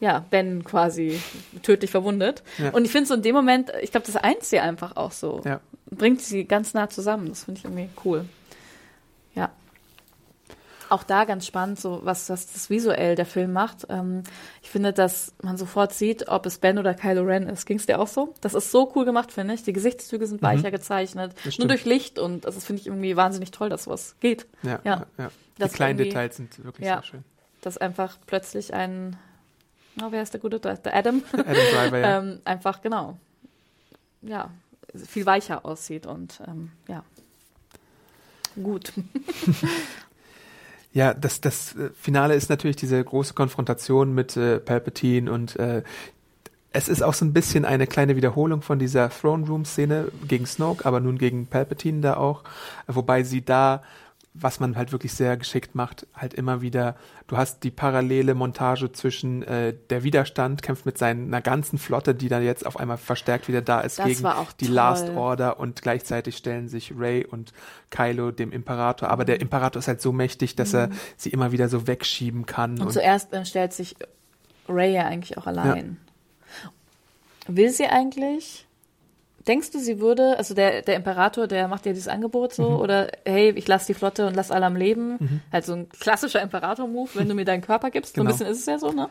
B: ja, Ben quasi tödlich verwundet.
A: Ja.
B: Und ich finde so in dem Moment, ich glaube, das eint sie einfach auch so.
A: Ja.
B: Bringt sie ganz nah zusammen. Das finde ich irgendwie cool. Auch da ganz spannend, so was, was das visuell der Film macht. Ähm, ich finde, dass man sofort sieht, ob es Ben oder Kylo Ren ist. Ging es dir auch so? Das ist so cool gemacht, finde ich. Die Gesichtszüge sind weicher gezeichnet. Nur durch Licht und das finde ich irgendwie wahnsinnig toll, dass sowas geht.
A: Ja,
B: Ja.
A: ja. Die
B: Das
A: kleinen Details sind wirklich
B: Ja.
A: sehr schön.
B: Dass einfach plötzlich ein, oh, wer ist der gute, der der Adam,
A: Adam Driver, ja.
B: ähm, einfach genau, ja, viel weicher aussieht und ähm, ja, gut.
A: Ja, das, das äh, Finale ist natürlich diese große Konfrontation mit äh, Palpatine und äh, es ist auch so ein bisschen eine kleine Wiederholung von dieser Throne Room Szene gegen Snoke, aber nun gegen Palpatine da auch, wobei sie da was man halt wirklich sehr geschickt macht, halt immer wieder, du hast die parallele Montage zwischen äh, der Widerstand kämpft mit seiner ganzen Flotte, die dann jetzt auf einmal verstärkt wieder da ist
B: Das
A: gegen die
B: toll.
A: Last Order und gleichzeitig stellen sich Ray und Kylo dem Imperator, aber
B: Mhm.
A: der Imperator ist halt so mächtig, dass er sie immer wieder so wegschieben kann.
B: Und zuerst ähm, stellt sich Ray ja eigentlich auch allein. Will sie eigentlich? Denkst du, sie würde, also der, der Imperator, der macht ja dieses Angebot so,
A: Mhm.
B: oder hey, ich lass die Flotte und lass alle am Leben. Halt so ein klassischer Imperator-Move, wenn du mir deinen Körper gibst. So ein
A: Genau.
B: bisschen ist es ja so, ne?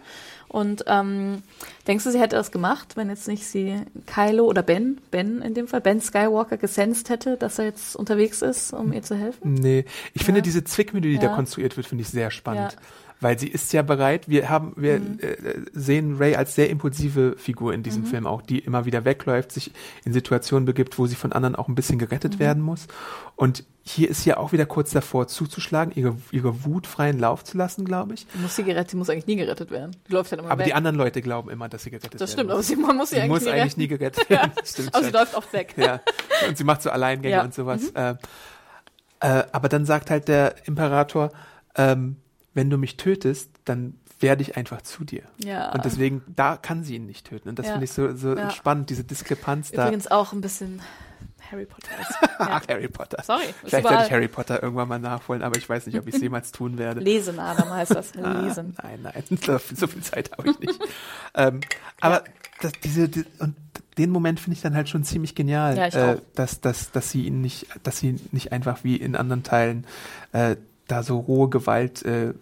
B: Und ähm, denkst du, sie hätte das gemacht, wenn jetzt nicht sie Kylo oder Ben, Ben in dem Fall, Ben Skywalker gesenst hätte, dass er jetzt unterwegs ist, um ihr zu helfen?
A: Nee, ich finde
B: Ja.
A: diese Zwickmühle, die da
B: Ja.
A: konstruiert wird, finde ich sehr spannend.
B: Ja.
A: Weil sie ist ja bereit, wir haben, wir
B: Mhm.
A: äh, sehen Ray als sehr impulsive Figur in diesem Film auch, die immer wieder wegläuft, sich in Situationen begibt, wo sie von anderen auch ein bisschen gerettet
B: Mhm.
A: werden muss. Und hier ist sie ja auch wieder kurz davor zuzuschlagen, ihre, ihre Wut freien Lauf zu lassen, glaube ich.
B: Muss sie gerettet, die muss eigentlich nie gerettet werden. Die läuft halt immer
A: Aber
B: weg.
A: die anderen Leute glauben immer, dass sie gerettet
B: das
A: werden
B: stimmt, aber
A: muss.
B: sie, man muss sie,
A: Sie
B: eigentlich
A: muss
B: nie
A: eigentlich nie gerettet werden. Das stimmt
B: Aber sie
A: schon.
B: läuft oft weg.
A: Ja. Und sie macht so Alleingänge
B: Ja. Mhm.
A: und sowas. Äh, äh, aber dann sagt halt der Imperator, ähm, wenn du mich tötest, dann werde ich einfach zu dir.
B: Ja.
A: Und deswegen, da kann sie ihn nicht töten. Und das
B: Ja.
A: finde ich so, so
B: Ja.
A: spannend, diese Diskrepanz da.
B: Übrigens auch ein bisschen Harry Potter. ist. Ja.
A: Ach, Harry Potter.
B: Sorry,
A: Vielleicht werde ich Harry Potter irgendwann mal nachholen, aber ich weiß nicht, ob ich es jemals tun werde.
B: Lesen, Adam heißt das.
A: Ah,
B: Lesen.
A: nein, nein, so viel, Zeit habe ich nicht. ähm, aber das, diese, die, und den Moment finde ich dann halt schon ziemlich genial, äh, dass, dass, dass sie ihn nicht, dass sie nicht einfach wie in anderen Teilen äh, da so rohe Gewalt äh,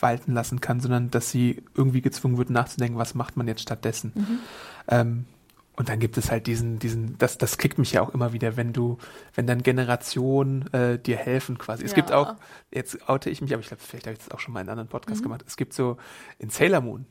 A: walten lassen kann, sondern dass sie irgendwie gezwungen wird nachzudenken, was macht man jetzt stattdessen.
B: Mhm.
A: Ähm, und dann gibt es halt diesen, diesen, das, das kickt mich ja auch immer wieder, wenn du, wenn dann Generationen äh, dir helfen quasi. Es
B: Ja.
A: gibt auch, jetzt oute ich mich, aber ich glaube, vielleicht habe ich das auch schon mal in einem anderen Podcast gemacht. Es gibt so, in Sailor Moon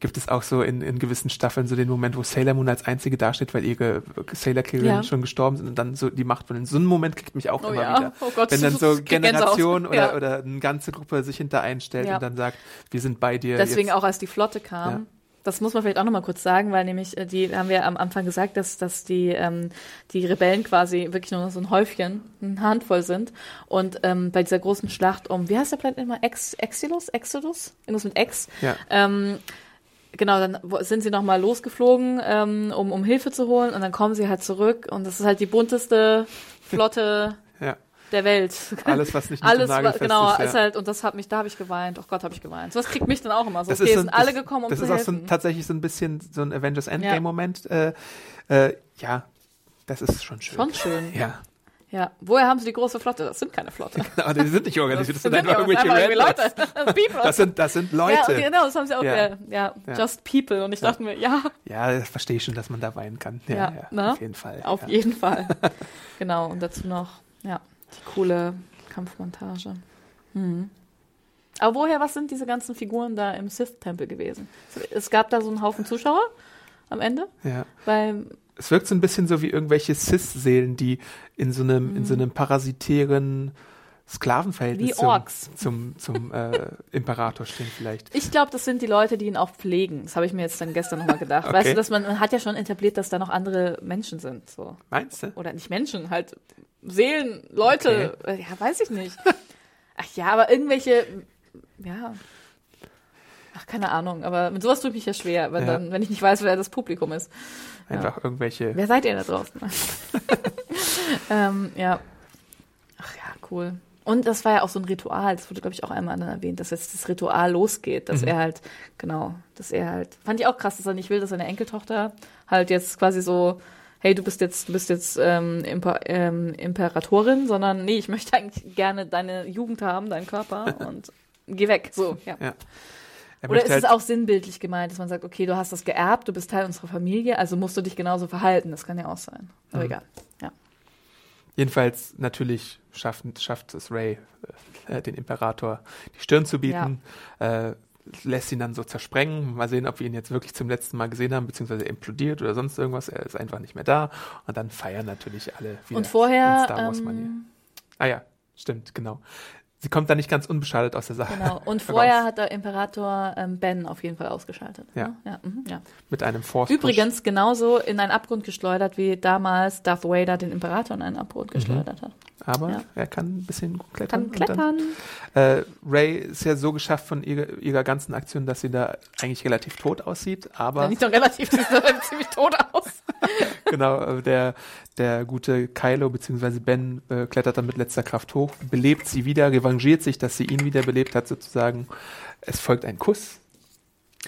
A: gibt es auch so in, in gewissen Staffeln so den Moment, wo Sailor Moon als einzige dasteht, weil ihre Sailor Killerin
B: Ja.
A: schon gestorben sind und dann so die Macht von So ein Moment kriegt mich auch
B: Oh
A: immer
B: ja.
A: wieder.
B: Oh Gott,
A: wenn dann so
B: ich krieg Gänsehaut.
A: Generation oder, oder eine ganze Gruppe sich hinter einstellt und dann sagt, wir sind bei dir.
B: Deswegen
A: jetzt.
B: auch, als die Flotte kam. Das muss man vielleicht auch nochmal kurz sagen, weil nämlich, äh, die haben wir am Anfang gesagt, dass, dass die, ähm, die Rebellen quasi wirklich nur so ein Häufchen, eine Handvoll sind. Und ähm, bei dieser großen Schlacht um, wie heißt der Planet immer? Ex, Exodus? Exodus? Irgendwas mit Ex.
A: Ja.
B: Ähm, genau, dann sind sie nochmal losgeflogen, ähm, um, um Hilfe zu holen. Und dann kommen sie halt zurück. Und das ist halt die bunteste Flotte. Der Welt.
A: Alles, was nicht
B: Alles, wa- genau,
A: ist. Ja.
B: ist halt, und das hat mich, da habe ich geweint. Oh Gott, habe ich geweint. So was kriegt mich dann auch immer so.
A: das
B: okay,
A: ist so,
B: sind alle gekommen, um
A: das
B: zu
A: ist auch so ein, tatsächlich so ein bisschen so ein Avengers
B: Ja.
A: Endgame-Moment. Äh, äh, ja, das ist schon schön.
B: Schon schön.
A: Ja.
B: Ja. Woher haben sie die große Flotte? Das sind keine Flotte.
A: Aber die sind nicht organisiert, das, sind einfach
B: ja
A: irgendwelche
B: einfach irgendwie
A: Randoms.
B: Leute.
A: Das sind, das sind Leute.
B: Ja, okay, genau, das haben sie auch.
A: Ja.
B: Ja, ja,
A: Ja.
B: just people. Und ich dachte mir, ja,
A: Ja, das verstehe ich schon, dass man da weinen kann. Ja,
B: Ja,
A: ja,
B: ne?
A: auf jeden Fall.
B: auf
A: ja.
B: jeden Fall. genau, und dazu noch, ja, die coole Kampfmontage. Hm. Aber woher, was sind diese ganzen Figuren da im Sith-Tempel gewesen? Es gab da so einen Haufen Zuschauer am Ende,
A: Ja.
B: weil
A: Es wirkt so ein bisschen so wie irgendwelche Cis-Seelen, die in so einem, in so einem parasitären Sklavenverhältnis zum,
B: Orks.
A: zum, zum äh, Imperator stehen vielleicht.
B: Ich glaube, das sind die Leute, die ihn auch pflegen. Das habe ich mir jetzt dann gestern nochmal gedacht. Weißt
A: Okay.
B: du, dass man, man hat ja schon etabliert, dass da noch andere Menschen sind. So.
A: Meinst du?
B: Oder nicht Menschen, halt Seelen, Leute. Äh, Ja, weiß ich nicht. Ach ja, aber irgendwelche, ja. Ach, keine Ahnung, aber mit sowas ich mich ja schwer, wenn,
A: Ja.
B: dann, wenn ich nicht weiß, wer das Publikum ist.
A: Einfach irgendwelche.
B: Wer seid ihr da draußen? ähm, ja. Ach ja, cool. Und das war ja auch so ein Ritual, das wurde, glaube ich, auch einmal erwähnt, dass jetzt das Ritual losgeht, dass
A: Mhm.
B: er halt, genau, dass er halt, fand ich auch krass, dass er nicht will, dass seine Enkeltochter halt jetzt quasi so, hey, du bist jetzt, du bist jetzt ähm, Imper, ähm, Imperatorin, sondern nee, ich möchte eigentlich gerne deine Jugend haben, deinen Körper und geh weg. So, ja.
A: Ja. Er
B: Oder ist
A: halt,
B: es auch sinnbildlich gemeint, dass man sagt, okay, du hast das geerbt, du bist Teil unserer Familie, also musst du dich genauso verhalten. Das kann ja auch sein. Aber
A: Mhm.
B: egal. Ja.
A: Jedenfalls natürlich schafft, schafft es Ray, äh, den Imperator die Stirn zu bieten, äh, lässt ihn dann so zersprengen. Mal sehen, ob wir ihn jetzt wirklich zum letzten Mal gesehen haben, beziehungsweise implodiert oder sonst irgendwas. Er ist einfach nicht mehr da. Und dann feiern natürlich alle wieder
B: Und vorher,
A: in Star Wars Manier.
B: ähm,
A: Ah ja, stimmt, genau. Sie kommt da nicht ganz unbeschadet aus der Sache.
B: genau. Und vorher hat der Imperator ähm, Ben auf jeden Fall ausgeschaltet.
A: Ja.
B: ne? Ja, mhm, ja.
A: Mit einem Force
B: Übrigens genauso in einen Abgrund geschleudert, wie damals Darth Vader den Imperator in einen Abgrund geschleudert hat.
A: Push. Aber
B: ja.
A: er kann ein bisschen gut klettern.
B: Kann
A: und dann-
B: klettern.
A: Äh, Ray ist ja so geschafft von ihrer, ihrer ganzen Aktion, dass sie da eigentlich relativ tot aussieht, aber
B: Ja, nicht so relativ, die sieht ziemlich tot aus.
A: genau, der, der gute Kylo bzw. Ben äh, klettert dann mit letzter Kraft hoch, belebt sie wieder, revanchiert sich, dass sie ihn wieder belebt hat sozusagen. Es folgt ein Kuss,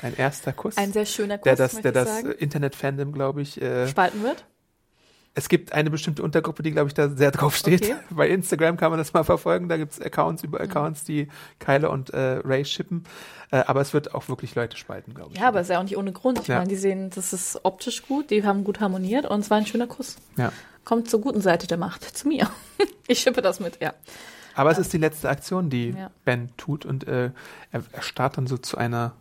A: ein erster Kuss,
B: Ein sehr schöner Kuss,
A: der das, der das. Internet-Fandom, glaube ich, äh,
B: Spalten wird.
A: Es gibt eine bestimmte Untergruppe, die, glaube ich, da sehr drauf steht.
B: Okay.
A: Bei Instagram kann man das mal verfolgen. Da gibt es Accounts über Accounts, die Kylo und äh, Ray shippen. Äh, aber es wird auch wirklich Leute spalten, glaube ich.
B: Ja, aber ist ja auch nicht ohne Grund. Ich
A: Ja.
B: meine, die sehen, das ist optisch gut, die haben gut harmoniert und es war ein schöner Kuss.
A: Ja.
B: Kommt zur guten Seite der Macht, zu mir. ich schippe das mit, ja.
A: Aber es ist die letzte Aktion, die
B: Ja.
A: Ben tut und äh, er, er starrt dann so zu einer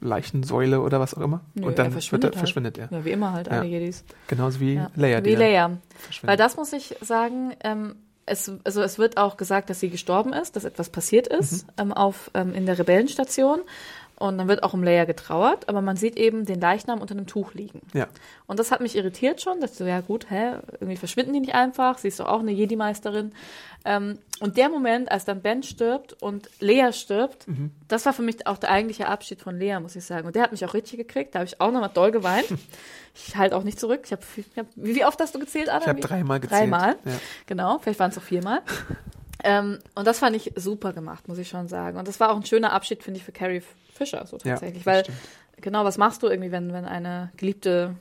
A: Leichensäule oder was auch immer.
B: Nö,
A: und dann
B: er verschwindet,
A: er, verschwindet er.
B: Ja, wie immer halt,
A: Ja.
B: alle Jedis.
A: Genauso wie
B: Ja.
A: Leia.
B: Wie Leia. Weil das muss ich sagen, ähm, es, also es wird auch gesagt, dass sie gestorben ist, dass etwas passiert ist
A: Mhm.
B: ähm, auf, ähm, in der Rebellenstation. Und dann wird auch um Leia getrauert, aber man sieht eben den Leichnam unter einem Tuch liegen.
A: Ja.
B: Und das hat mich irritiert schon, dass so, ja gut, hä, irgendwie verschwinden die nicht einfach, sie ist doch auch eine Jedi-Meisterin. Ähm, und der Moment, als dann Ben stirbt und Lea stirbt,
A: Mhm.
B: das war für mich auch der eigentliche Abschied von Lea, muss ich sagen. Und der hat mich auch richtig gekriegt, da habe ich auch nochmal doll geweint. ich halte auch nicht zurück. Ich hab, ich hab, wie, oft hast du gezählt, Adam?
A: Ich habe dreimal gezählt.
B: Dreimal,
A: Ja.
B: genau, vielleicht waren es auch viermal. ähm, und das fand ich super gemacht, muss ich schon sagen. Und das war auch ein schöner Abschied, finde ich, für Carrie Fisher so
A: Ja,
B: tatsächlich.
A: das
B: weil,
A: stimmt.
B: genau, was machst du irgendwie, wenn, wenn eine geliebte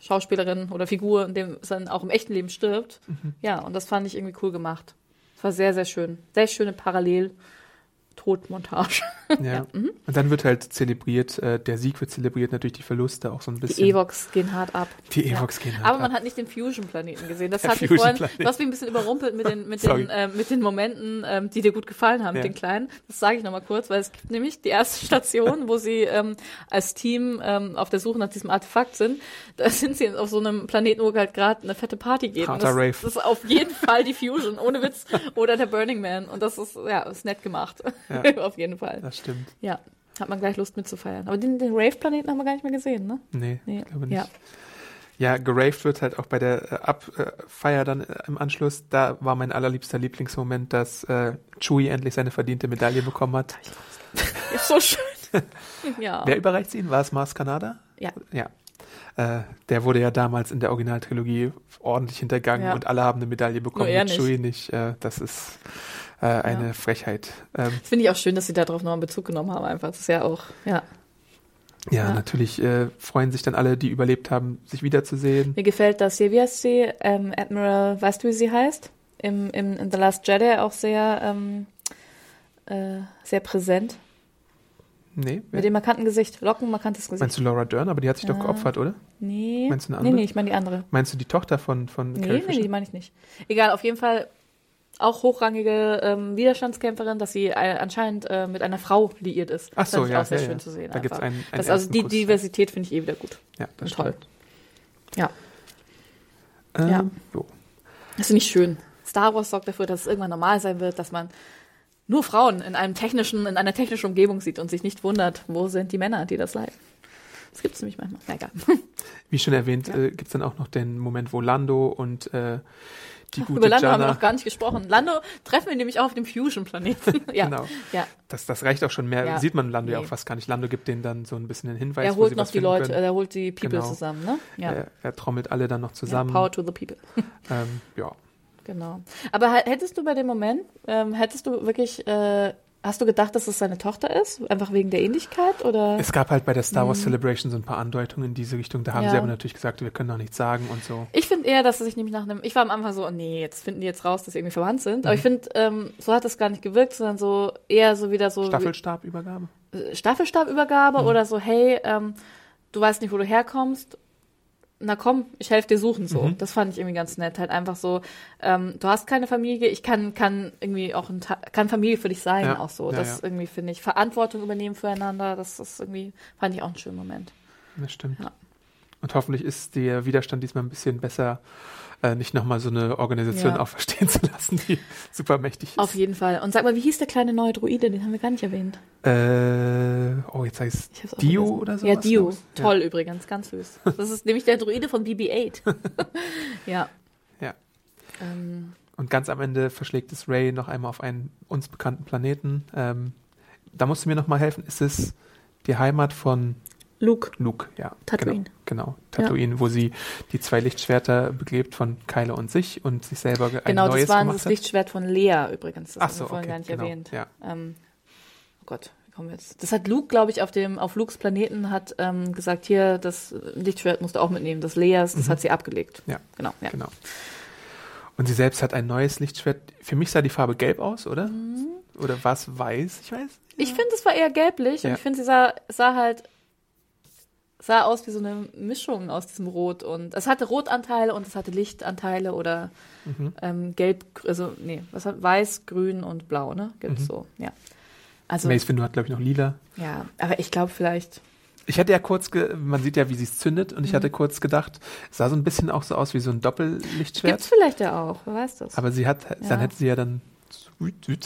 B: Schauspielerin oder Figur, in dem es dann auch im echten Leben stirbt?
A: Mhm.
B: Ja, und das fand ich irgendwie cool gemacht. Es war sehr, sehr schön. Sehr schöne Parallel-Todmontage.
A: Ja.
B: mhm.
A: Und dann wird halt zelebriert, äh, der Sieg wird zelebriert, natürlich die Verluste auch so ein bisschen.
B: Die Evox gehen hart ab.
A: Die Evox gehen halt
B: Aber man
A: ab.
B: hat nicht den Fusion-Planeten gesehen. Das hat mich vorhin, hast mich ein bisschen überrumpelt mit den, mit den, äh, mit den Momenten, ähm, die dir gut gefallen haben,
A: Ja.
B: mit den kleinen. Das sage ich nochmal kurz, weil es gibt nämlich die erste Station, wo sie ähm, als Team ähm, auf der Suche nach diesem Artefakt sind. Da sind sie auf so einem Planeten, wo halt gerade eine fette Party geht. Das,
A: Rave.
B: das ist auf jeden Fall die Fusion, ohne Witz. Oder der Burning Man. Und das ist, ja, ist nett gemacht.
A: Ja.
B: auf jeden Fall.
A: Das stimmt.
B: Ja. Hat man gleich Lust mitzufeiern. Aber den, den Rave-Planeten haben wir gar nicht mehr gesehen, ne?
A: Nee,
B: Nee.
A: ich glaube nicht.
B: Ja.
A: Ja, geraved wird halt auch bei der äh, Abfeier dann äh, im Anschluss. Da war mein allerliebster Lieblingsmoment, dass äh, Chewie endlich seine verdiente Medaille bekommen hat.
B: Ist so schön. ja.
A: Wer überreicht sie ihn? War es Mars Kanada?
B: Ja.
A: Ja. Äh, der wurde ja damals in der Originaltrilogie ordentlich hintergangen
B: Ja.
A: und alle haben eine Medaille bekommen.
B: Nur
A: mit
B: nicht.
A: Chewie nicht. Äh, das ist äh, eine
B: Ja.
A: Frechheit. Ähm,
B: Das finde ich auch schön, dass sie darauf noch einen Bezug genommen haben, einfach. Das ist ja auch, ja.
A: ja,
B: Ja.
A: natürlich äh, freuen sich dann alle, die überlebt haben, sich wiederzusehen.
B: Mir gefällt das hier, wie heißt sie? Ähm, Admiral, weißt du, wie sie heißt? Im, im, in The Last Jedi auch sehr, ähm, äh, sehr präsent.
A: Nee, wer?
B: Mit dem markanten Gesicht. Locken, markantes Gesicht.
A: Meinst du Laura Dern? Aber die hat sich doch
B: Ja.
A: geopfert, oder?
B: nee.
A: Meinst du eine
B: Nee,
A: andere?
B: nee, ich meine die andere.
A: Meinst du die Tochter von, von
B: Nee,
A: Carrie
B: nee,
A: Fisher?
B: die meine ich nicht. Egal, auf jeden Fall auch hochrangige ähm, Widerstandskämpferin, dass sie äh, anscheinend äh, mit einer Frau liiert ist.
A: Ach
B: Das
A: so,
B: ich
A: ja,
B: auch sehr
A: ja,
B: schön
A: ja.
B: zu sehen.
A: Da gibt's einen- einen
B: das, Also die
A: Kuss.
B: Diversität finde ich eh wieder gut.
A: Ja, das
B: Toll. Ja.
A: Ähm,
B: Ja.
A: So.
B: Das finde ich schön. Star Wars sorgt dafür, dass es irgendwann normal sein wird, dass man nur Frauen in einem technischen, in einer technischen Umgebung sieht und sich nicht wundert, wo sind die Männer, die das leiden. Das gibt es nämlich manchmal. Na egal.
A: Wie schon erwähnt,
B: Ja.
A: äh, gibt's dann auch noch den Moment, wo Lando und äh, die gute
B: Über Lando haben wir
A: Jana,
B: noch gar nicht gesprochen. Lando treffen wir nämlich auch auf dem Fusion-Planeten. ja.
A: Genau.
B: ja.
A: das, das reicht auch schon mehr,
B: Ja.
A: sieht man Lando ja
B: Nee.
A: auch fast gar nicht. Lando gibt denen dann so ein bisschen den Hinweis,
B: Er holt noch die Leute,
A: können.
B: er holt die People
A: Genau.
B: zusammen, ne? Ja.
A: Er, er trommelt alle dann noch
B: ja.
A: zusammen.
B: Power to the people.
A: Ähm, ja,
B: Genau. Aber hättest du bei dem Moment, ähm, hättest du wirklich, äh, hast du gedacht, dass es seine Tochter ist? Einfach wegen der Ähnlichkeit? Oder?
A: Es gab halt bei der Star Wars Celebration so ein paar Andeutungen in diese Richtung. Da haben
B: Mhm. Ja.
A: sie aber natürlich gesagt, wir können noch nichts sagen und so.
B: Ich finde eher, dass es sich nämlich nach einem. Ich war am Anfang so, oh nee, jetzt finden die jetzt raus, dass sie irgendwie verwandt sind.
A: Mhm.
B: Aber ich finde, ähm, so hat das gar nicht gewirkt, sondern so eher so wieder so
A: Staffelstabübergabe.
B: Staffelstabübergabe
A: Mhm.
B: oder so, hey, ähm, du weißt nicht, wo du herkommst. Na komm, ich helfe dir suchen so.
A: Mhm.
B: Das fand ich irgendwie ganz nett. Halt einfach so, ähm, du hast keine Familie, ich kann, kann irgendwie auch ein kann Familie für dich sein,
A: Ja,
B: auch so.
A: ja,
B: das
A: ja.
B: irgendwie finde ich, Verantwortung übernehmen füreinander, das ist irgendwie, fand ich auch einen schönen Moment.
A: Das stimmt. Und hoffentlich ist der Widerstand diesmal ein bisschen besser, äh, nicht nochmal so eine Organisation
B: Ja.
A: auferstehen zu lassen, die super mächtig ist.
B: Auf jeden Fall. Und sag mal, wie hieß der kleine neue Druide? Den haben wir gar nicht erwähnt.
A: Äh, oh, jetzt heißt
B: auch
A: Dio
B: vergessen.
A: oder so.
B: Ja, Dio. Toll übrigens, ganz süß. Das ist nämlich der Druide von BB-8. ja.
A: Ja.
B: Ähm,
A: Und ganz am Ende verschlägt es Ray noch einmal auf einen uns bekannten Planeten. Ähm, da musst du mir noch mal helfen. Ist es die Heimat von
B: Luke.
A: Luke? Ja.
B: Tatooine.
A: Genau, genau Tatooine, wo sie die zwei Lichtschwerter beglebt von Kylo und sich und sich selber ein
B: Genau,
A: neues
B: das war das
A: hat.
B: Lichtschwert von Lea übrigens. Das
A: Ach
B: haben
A: so,
B: wir vorhin
A: okay,
B: gar nicht
A: genau,
B: erwähnt.
A: ja.
B: Ähm, oh Gott, wie kommen wir jetzt? Das hat Luke, glaube ich, auf dem auf Lukes Planeten hat ähm, gesagt, hier, das Lichtschwert musst du auch mitnehmen. Das Leas, das hat sie abgelegt.
A: Mhm. Ja,
B: Genau, ja.
A: genau. Und sie selbst hat ein neues Lichtschwert. Für mich sah die Farbe gelb aus, oder?
B: Mhm.
A: Oder war es weiß? Ich weiß.
B: Ich finde, es war eher gelblich
A: Ja.
B: und ich finde, sie sah, sah halt sah aus wie so eine Mischung aus diesem Rot und es hatte Rotanteile und es hatte Lichtanteile oder
A: Mhm.
B: ähm, gelb, also nee, was hat weiß, grün und blau, ne? Gibt's
A: Mhm.
B: so, ja. Also
A: Mace Windu hat, glaube ich, noch lila.
B: ja, aber ich glaube vielleicht
A: Ich hatte ja kurz, man sieht ja, wie sie es zündet, und ich
B: Mhm.
A: hatte kurz gedacht, es sah so ein bisschen auch so aus wie so ein Doppellichtschwert.
B: gibt's vielleicht ja auch, wer weiß das?
A: Aber sie hat,
B: Ja.
A: dann hätte sie ja dann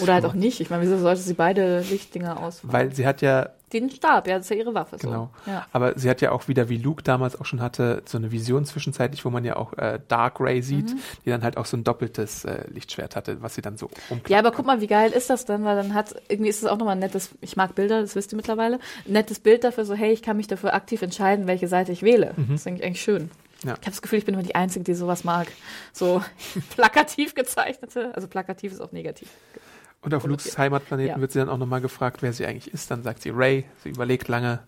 B: oder halt auch nicht. Ich meine, wieso sollte sie beide Lichtdinger ausfahren?
A: Weil sie hat ja,
B: Den Stab, ja, das ist ja ihre Waffe. So.
A: genau,
B: Ja.
A: aber sie hat ja auch wieder, wie Luke damals auch schon hatte, so eine Vision zwischenzeitlich, wo man ja auch äh, Dark Ray sieht,
B: Mhm.
A: die dann halt auch so ein doppeltes äh, Lichtschwert hatte, was sie dann so umklappt.
B: Ja, aber guck mal, wie geil ist das denn? Weil dann hat, irgendwie ist es auch nochmal ein nettes, ich mag Bilder, das wisst ihr mittlerweile, ein nettes Bild dafür, so, hey, ich kann mich dafür aktiv entscheiden, welche Seite ich wähle. Das finde ich eigentlich schön.
A: Ja.
B: Ich habe das Gefühl, ich bin nur die Einzige, die sowas mag. So plakativ gezeichnete, also plakativ ist auch negativ.
A: Und auf Lukes. Heimatplaneten
B: Ja.
A: wird sie dann auch nochmal gefragt, wer sie eigentlich ist. Dann sagt sie Ray. Sie überlegt lange.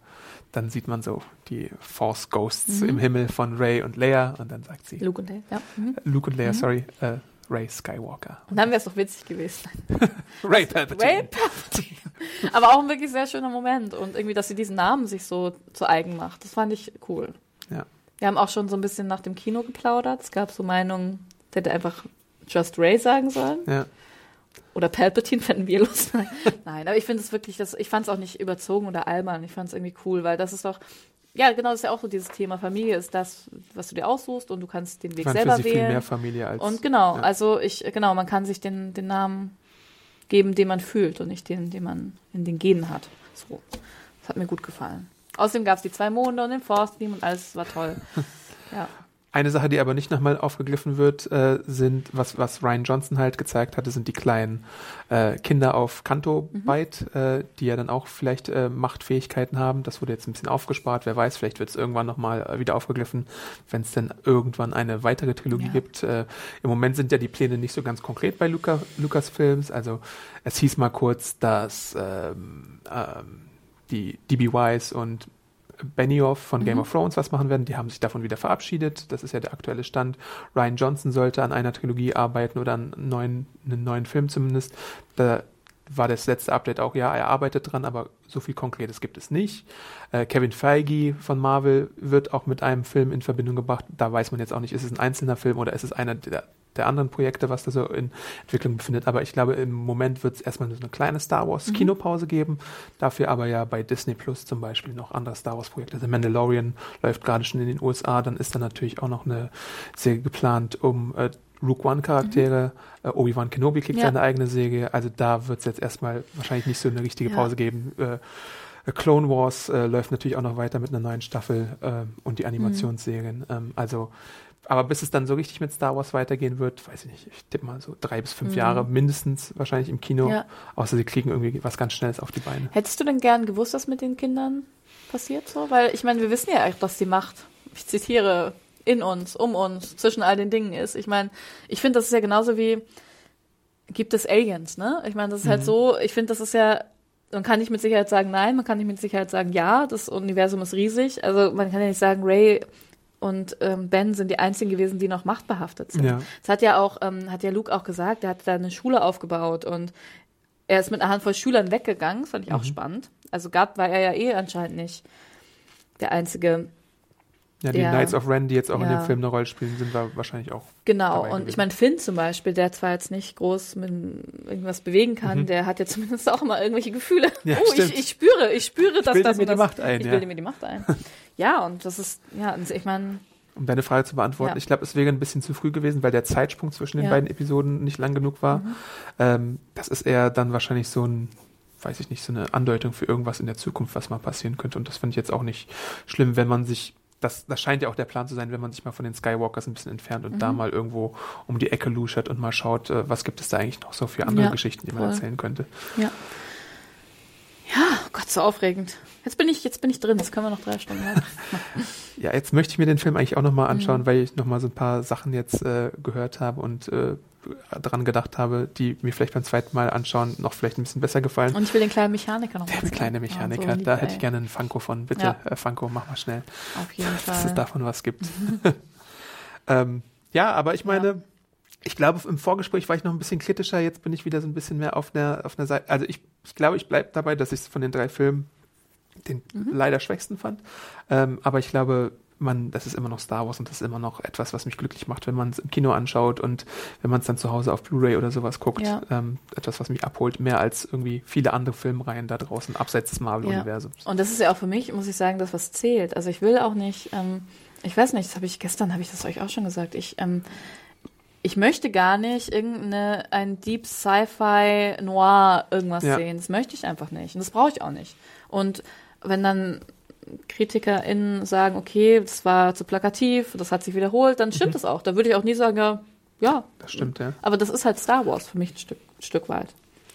A: Dann sieht man so die Force Ghosts
B: Mhm.
A: im Himmel von Ray und Leia. Und dann sagt sie
B: Luke und Dale, ja. Mhm.
A: Luke und Leia, sorry, äh, Ray Skywalker.
B: Und dann wäre es doch witzig gewesen.
A: Ray Palpatine.
B: Ray Palpatine. Aber auch ein wirklich sehr schöner Moment. Und irgendwie, dass sie diesen Namen sich so zu eigen macht. Das fand ich cool.
A: Ja.
B: Wir haben auch schon so ein bisschen nach dem Kino geplaudert. Es gab so Meinungen, der hätte einfach Just Ray sagen sollen.
A: Ja.
B: Oder Palpatine fänden wir lustig. Nein, aber ich finde es wirklich, das, ich fand es auch nicht überzogen oder albern. Ich fand es irgendwie cool, weil das ist doch, ja, genau, das ist ja auch so dieses Thema. Familie ist das, was du dir aussuchst und du kannst den Weg selber
A: für sie viel
B: wählen.
A: mehr Familie als.
B: Und genau,
A: ja.
B: also ich, genau, man kann sich den, den Namen geben, den man fühlt und nicht den, den man in den Genen hat. So. Das hat mir gut gefallen. Außerdem gab es die zwei Monde und den Force Beam und alles war toll. Ja.
A: Eine Sache, die aber nicht nochmal aufgegriffen wird, äh, sind, was, was Ryan Johnson halt gezeigt hatte, sind die kleinen äh, Kinder auf Kanto Byte, äh, die ja dann auch vielleicht äh, Machtfähigkeiten haben. Das wurde jetzt ein bisschen aufgespart. Wer weiß, vielleicht wird es irgendwann nochmal äh, wieder aufgegriffen, wenn es denn irgendwann eine weitere Trilogie
B: Ja.
A: gibt. Äh, Im Moment sind ja die Pläne nicht so ganz konkret bei Luca, Lucasfilms. Also es hieß mal kurz, dass ähm, ähm, die DB Wise und Benioff von Game of Thrones was machen werden. Die haben sich davon wieder verabschiedet. Das ist ja der aktuelle Stand. Ryan Johnson sollte an einer Trilogie arbeiten oder an neuen, einen neuen Film zumindest. Da war das letzte Update auch, ja, er arbeitet dran, aber so viel Konkretes gibt es nicht. Äh, Kevin Feige von Marvel wird auch mit einem Film in Verbindung gebracht. Da weiß man jetzt auch nicht, ist es ein einzelner Film oder ist es einer der, der anderen Projekte, was da so in Entwicklung befindet. Aber ich glaube, im Moment wird es erstmal nur so eine kleine Star Wars Kinopause geben. Dafür aber ja bei Disney Plus zum Beispiel noch andere Star Wars Projekte. The Mandalorian läuft gerade schon in den USA. Dann ist da natürlich auch noch eine Serie geplant um äh, Rook One Charaktere. Äh, Obi-Wan Kenobi kriegt
B: Ja.
A: seine eigene Serie. Also da wird es jetzt erstmal wahrscheinlich nicht so eine richtige
B: Ja.
A: Pause geben. Äh, Clone Wars äh, läuft natürlich auch noch weiter mit einer neuen Staffel äh, und die Animationsserien. Ähm, also, aber bis es dann so richtig mit Star Wars weitergehen wird, weiß ich nicht, ich tippe mal so drei bis fünf
B: Mhm.
A: Jahre mindestens wahrscheinlich im Kino.
B: Ja.
A: Außer sie kriegen irgendwie was ganz Schnelles auf die Beine.
B: Hättest du denn gern gewusst, was mit den Kindern passiert so? Weil ich meine, wir wissen ja eigentlich, dass die Macht, ich zitiere in uns, um uns, zwischen all den Dingen ist. Ich meine, ich finde, das ist ja genauso wie, gibt es Aliens, ne? Ich meine, das ist halt so, ich finde, das ist ja, man kann nicht mit Sicherheit sagen nein, man kann nicht mit Sicherheit sagen ja, das Universum ist riesig. Also man kann ja nicht sagen, Ray und ähm, Ben sind die einzigen gewesen, die noch machtbehaftet sind.
A: Ja.
B: Das hat ja auch, ähm, hat ja Luke auch gesagt, er hat da eine Schule aufgebaut und er ist mit einer Handvoll Schülern weggegangen, das fand ich auch spannend. Also gab war er ja eh anscheinend nicht der einzige
A: Ja, die
B: Der-
A: Knights of Ren, die jetzt auch in
B: Ja.
A: dem Film eine Rolle spielen, sind wir wahrscheinlich auch.
B: Genau, und
A: gewesen.
B: ich meine, Finn zum Beispiel, der zwar jetzt nicht groß mit irgendwas bewegen kann, der hat ja zumindest auch immer irgendwelche Gefühle.
A: Mhm. Ja,
B: oh, ich, ich spüre, ich spüre, dass
A: bilde
B: das
A: mir die Macht ein,
B: Ich
A: ja.
B: bilde mir die Macht ein. ja, und das ist, ja, ich meine,
A: Um deine Frage zu beantworten,
B: Ja.
A: ich glaube, es wäre ein bisschen zu früh gewesen, weil der Zeitsprung zwischen den beiden Episoden nicht lang genug war.
B: Mhm.
A: Ähm, das ist eher dann wahrscheinlich so ein, weiß ich nicht, so eine Andeutung für irgendwas in der Zukunft, was mal passieren könnte. Und das finde ich jetzt auch nicht schlimm, wenn man sich, das, das scheint ja auch der Plan zu sein, wenn man sich mal von den Skywalkers ein bisschen entfernt und
B: Mhm.
A: da mal irgendwo um die Ecke luschert und mal schaut, äh, was gibt es da eigentlich noch so für andere
B: Ja,
A: Geschichten, die man
B: voll.
A: erzählen könnte.
B: ja. Ja, Gott, so aufregend. Jetzt bin ich, jetzt bin ich drin, das können wir noch drei Stunden machen.
A: Ja, jetzt möchte ich mir den Film eigentlich auch nochmal anschauen,
B: Mhm.
A: weil ich nochmal so ein paar Sachen jetzt äh, gehört habe und äh, dran gedacht habe, die mir vielleicht beim zweiten Mal anschauen noch vielleicht ein bisschen besser gefallen.
B: Und ich will den kleinen Mechaniker noch
A: Der
B: sehen.
A: kleine
B: Ja,
A: Mechaniker,
B: so
A: da hätte ich gerne einen Funko von. Bitte,
B: Ja.
A: äh, Funko, mach mal schnell,
B: Auf jeden
A: dass es
B: Fall.
A: davon was gibt. ähm, ja, aber ich meine,
B: Ja.
A: ich glaube, im Vorgespräch war ich noch ein bisschen kritischer, jetzt bin ich wieder so ein bisschen mehr auf der, auf der Seite. Also ich, ich glaube, ich bleibe dabei, dass ich es von den drei Filmen den
B: Mhm.
A: leider schwächsten fand. Ähm, aber ich glaube, man, das ist immer noch Star Wars und das ist immer noch etwas, was mich glücklich macht, wenn man es im Kino anschaut und wenn man es dann zu Hause auf Blu-ray oder sowas guckt.
B: Ja.
A: Ähm, etwas, was mich abholt, mehr als irgendwie viele andere Filmreihen da draußen, abseits des Marvel-Universums.
B: Und das ist ja auch für mich, muss ich sagen, das, was zählt. Also ich will auch nicht, ähm, ich weiß nicht, das habe ich gestern, habe ich das euch auch schon gesagt. Ich, ähm, ich möchte gar nicht irgendeine, ein Deep Sci-Fi Noir irgendwas
A: Ja.
B: sehen. Das möchte ich einfach nicht. Und das brauche ich auch nicht. Und wenn dann KritikerInnen sagen, okay, das war zu plakativ, das hat sich wiederholt, dann
A: Mhm.
B: stimmt das auch. Da würde ich auch nie sagen, ja, ja,
A: Das stimmt, ja.
B: aber das ist halt Star Wars für mich ein Stück, ein Stück weit.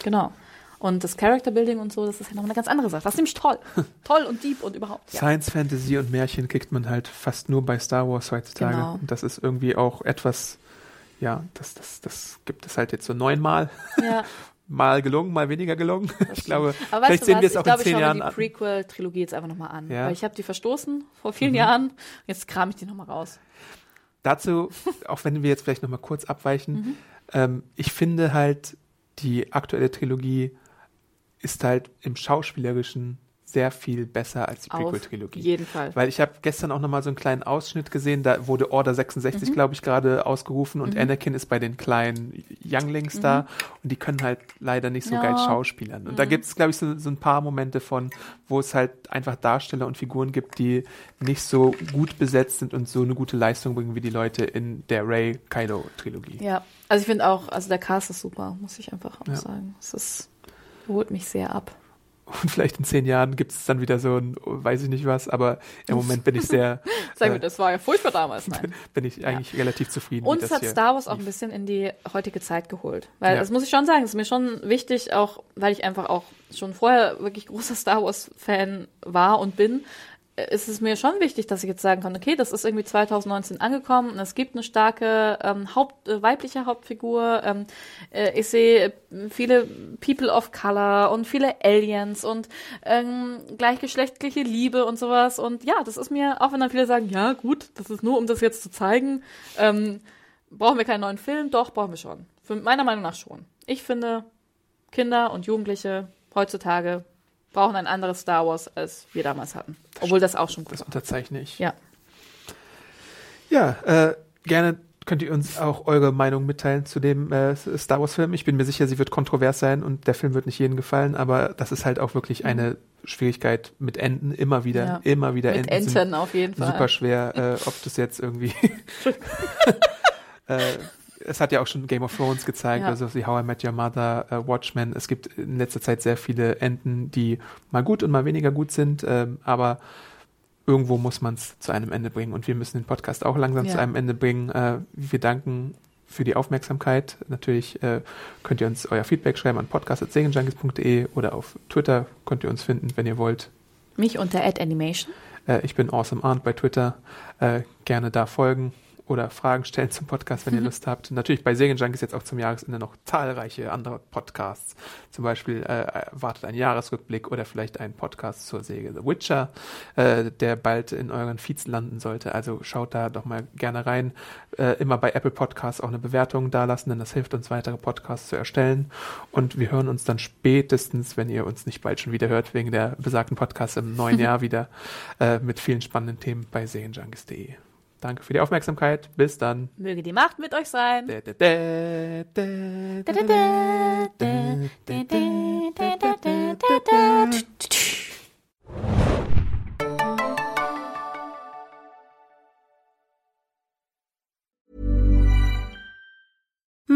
B: Genau. Und das Character Building und so, das ist ja noch eine ganz andere Sache. Das ist nämlich toll. toll und deep und überhaupt. Ja.
A: Science, Fantasy und Märchen kriegt man halt fast nur bei Star Wars heutzutage.
B: Genau.
A: Und das ist irgendwie auch etwas, ja, das, das, das gibt es halt jetzt so neunmal.
B: ja.
A: Mal gelungen, mal weniger gelungen. Ich glaube,
B: Aber
A: vielleicht sehen wir es auch
B: ich glaube,
A: in
B: ich
A: zehn
B: schaue
A: Jahren
B: mir die
A: an.
B: Prequel-Trilogie jetzt einfach nochmal an.
A: Ja. Mhm.
B: Weil ich habe die verstoßen vor vielen Jahren. Jetzt kram ich die nochmal raus.
A: Dazu, auch wenn wir jetzt vielleicht nochmal kurz abweichen,
B: Mhm.
A: ähm, ich finde halt, die aktuelle Trilogie ist halt im Schauspielerischen sehr viel besser als die
B: Auf
A: Prequel-Trilogie.
B: jeden Fall.
A: Weil ich habe gestern auch nochmal so einen kleinen Ausschnitt gesehen, da wurde Order
B: Mhm.
A: 66, glaube ich, gerade ausgerufen und Anakin ist bei den kleinen Younglings da und die können halt leider nicht so
B: Mhm. Ja. Mhm.
A: geil schauspielern. Und da gibt es, glaube ich, so, so ein paar Momente von, wo es halt einfach Darsteller und Figuren gibt, die nicht so gut besetzt sind und so eine gute Leistung bringen wie die Leute in der Ray-Kylo-Trilogie.
B: Ja. Also ich finde auch, also der Cast ist super, muss ich einfach auch
A: Ja.
B: sagen. Es ist, holt mich sehr ab.
A: Und vielleicht in zehn Jahren gibt es dann wieder so ein, weiß ich nicht was, aber im Moment bin ich sehr,
B: Sag
A: Äh,
B: mir, das war ja furchtbar damals. Nein.
A: bin ich eigentlich relativ zufrieden.
B: Uns hat Star Wars auch ein
A: lief.
B: bisschen in die heutige Zeit geholt. Weil,
A: Ja.
B: das muss ich schon sagen, ist mir schon wichtig, auch weil ich einfach auch schon vorher wirklich großer Star Wars-Fan war und bin, äh, ist es mir schon wichtig, dass ich jetzt sagen kann, okay, das ist irgendwie 2019 angekommen und es gibt eine starke ähm, Haupt, äh, weibliche Hauptfigur. Ähm, äh, ich sehe äh, viele People of Color und viele Aliens und ähm, gleichgeschlechtliche Liebe und sowas. Und ja, das ist mir, auch wenn dann viele sagen, ja gut, das ist nur, um das jetzt zu zeigen, ähm, Brauchen wir keinen neuen Film? Doch, brauchen wir schon. Für meiner Meinung nach schon. Ich finde, Kinder und Jugendliche heutzutage brauchen ein anderes Star Wars, als wir damals hatten. Obwohl das auch schon gut
A: Das
B: war.
A: unterzeichne ich.
B: Ja.
A: Ja, äh, gerne könnt ihr uns auch eure Meinung mitteilen zu dem äh, Star Wars-Film. Ich bin mir sicher, sie wird kontrovers sein und der Film wird nicht jedem gefallen, aber das ist halt auch wirklich eine Schwierigkeit mit Enden, immer wieder,
B: Ja.
A: immer wieder
B: Mit
A: Enden.
B: Enten auf jeden Fall.
A: super schwer, äh, ob das jetzt irgendwie. äh, es hat ja auch schon Game of Thrones gezeigt,
B: Ja.
A: also wie How I Met Your Mother, äh, Watchmen. Es gibt in letzter Zeit sehr viele Enden, die mal gut und mal weniger gut sind, ähm, aber irgendwo muss man es zu einem Ende bringen und wir müssen den Podcast auch langsam
B: Ja.
A: zu einem Ende bringen. Äh, wir danken für die Aufmerksamkeit. Natürlich äh, könnt ihr uns euer Feedback schreiben an podcast.segenjunkies.de oder auf Twitter könnt ihr uns finden, wenn ihr wollt.
B: Mich unter Ad Animation.
A: Äh, ich bin Awesome Arndt bei Twitter. Äh, gerne da folgen oder Fragen stellen zum Podcast, wenn ihr Lust habt. Natürlich bei Serienjunkies jetzt auch zum Jahresende noch zahlreiche andere Podcasts. Zum Beispiel äh, wartet ein Jahresrückblick oder vielleicht ein Podcast zur Serie The Witcher, äh, der bald in euren Feeds landen sollte. Also schaut da doch mal gerne rein. Äh, immer bei Apple Podcasts auch eine Bewertung dalassen, denn das hilft uns, weitere Podcasts zu erstellen. Und wir hören uns dann spätestens, wenn ihr uns nicht bald schon wieder hört, wegen der besagten Podcasts im neuen Jahr wieder äh, mit vielen spannenden Themen bei serienjunkies.de. Danke für die Aufmerksamkeit. Bis dann.
B: Möge die Macht mit euch sein.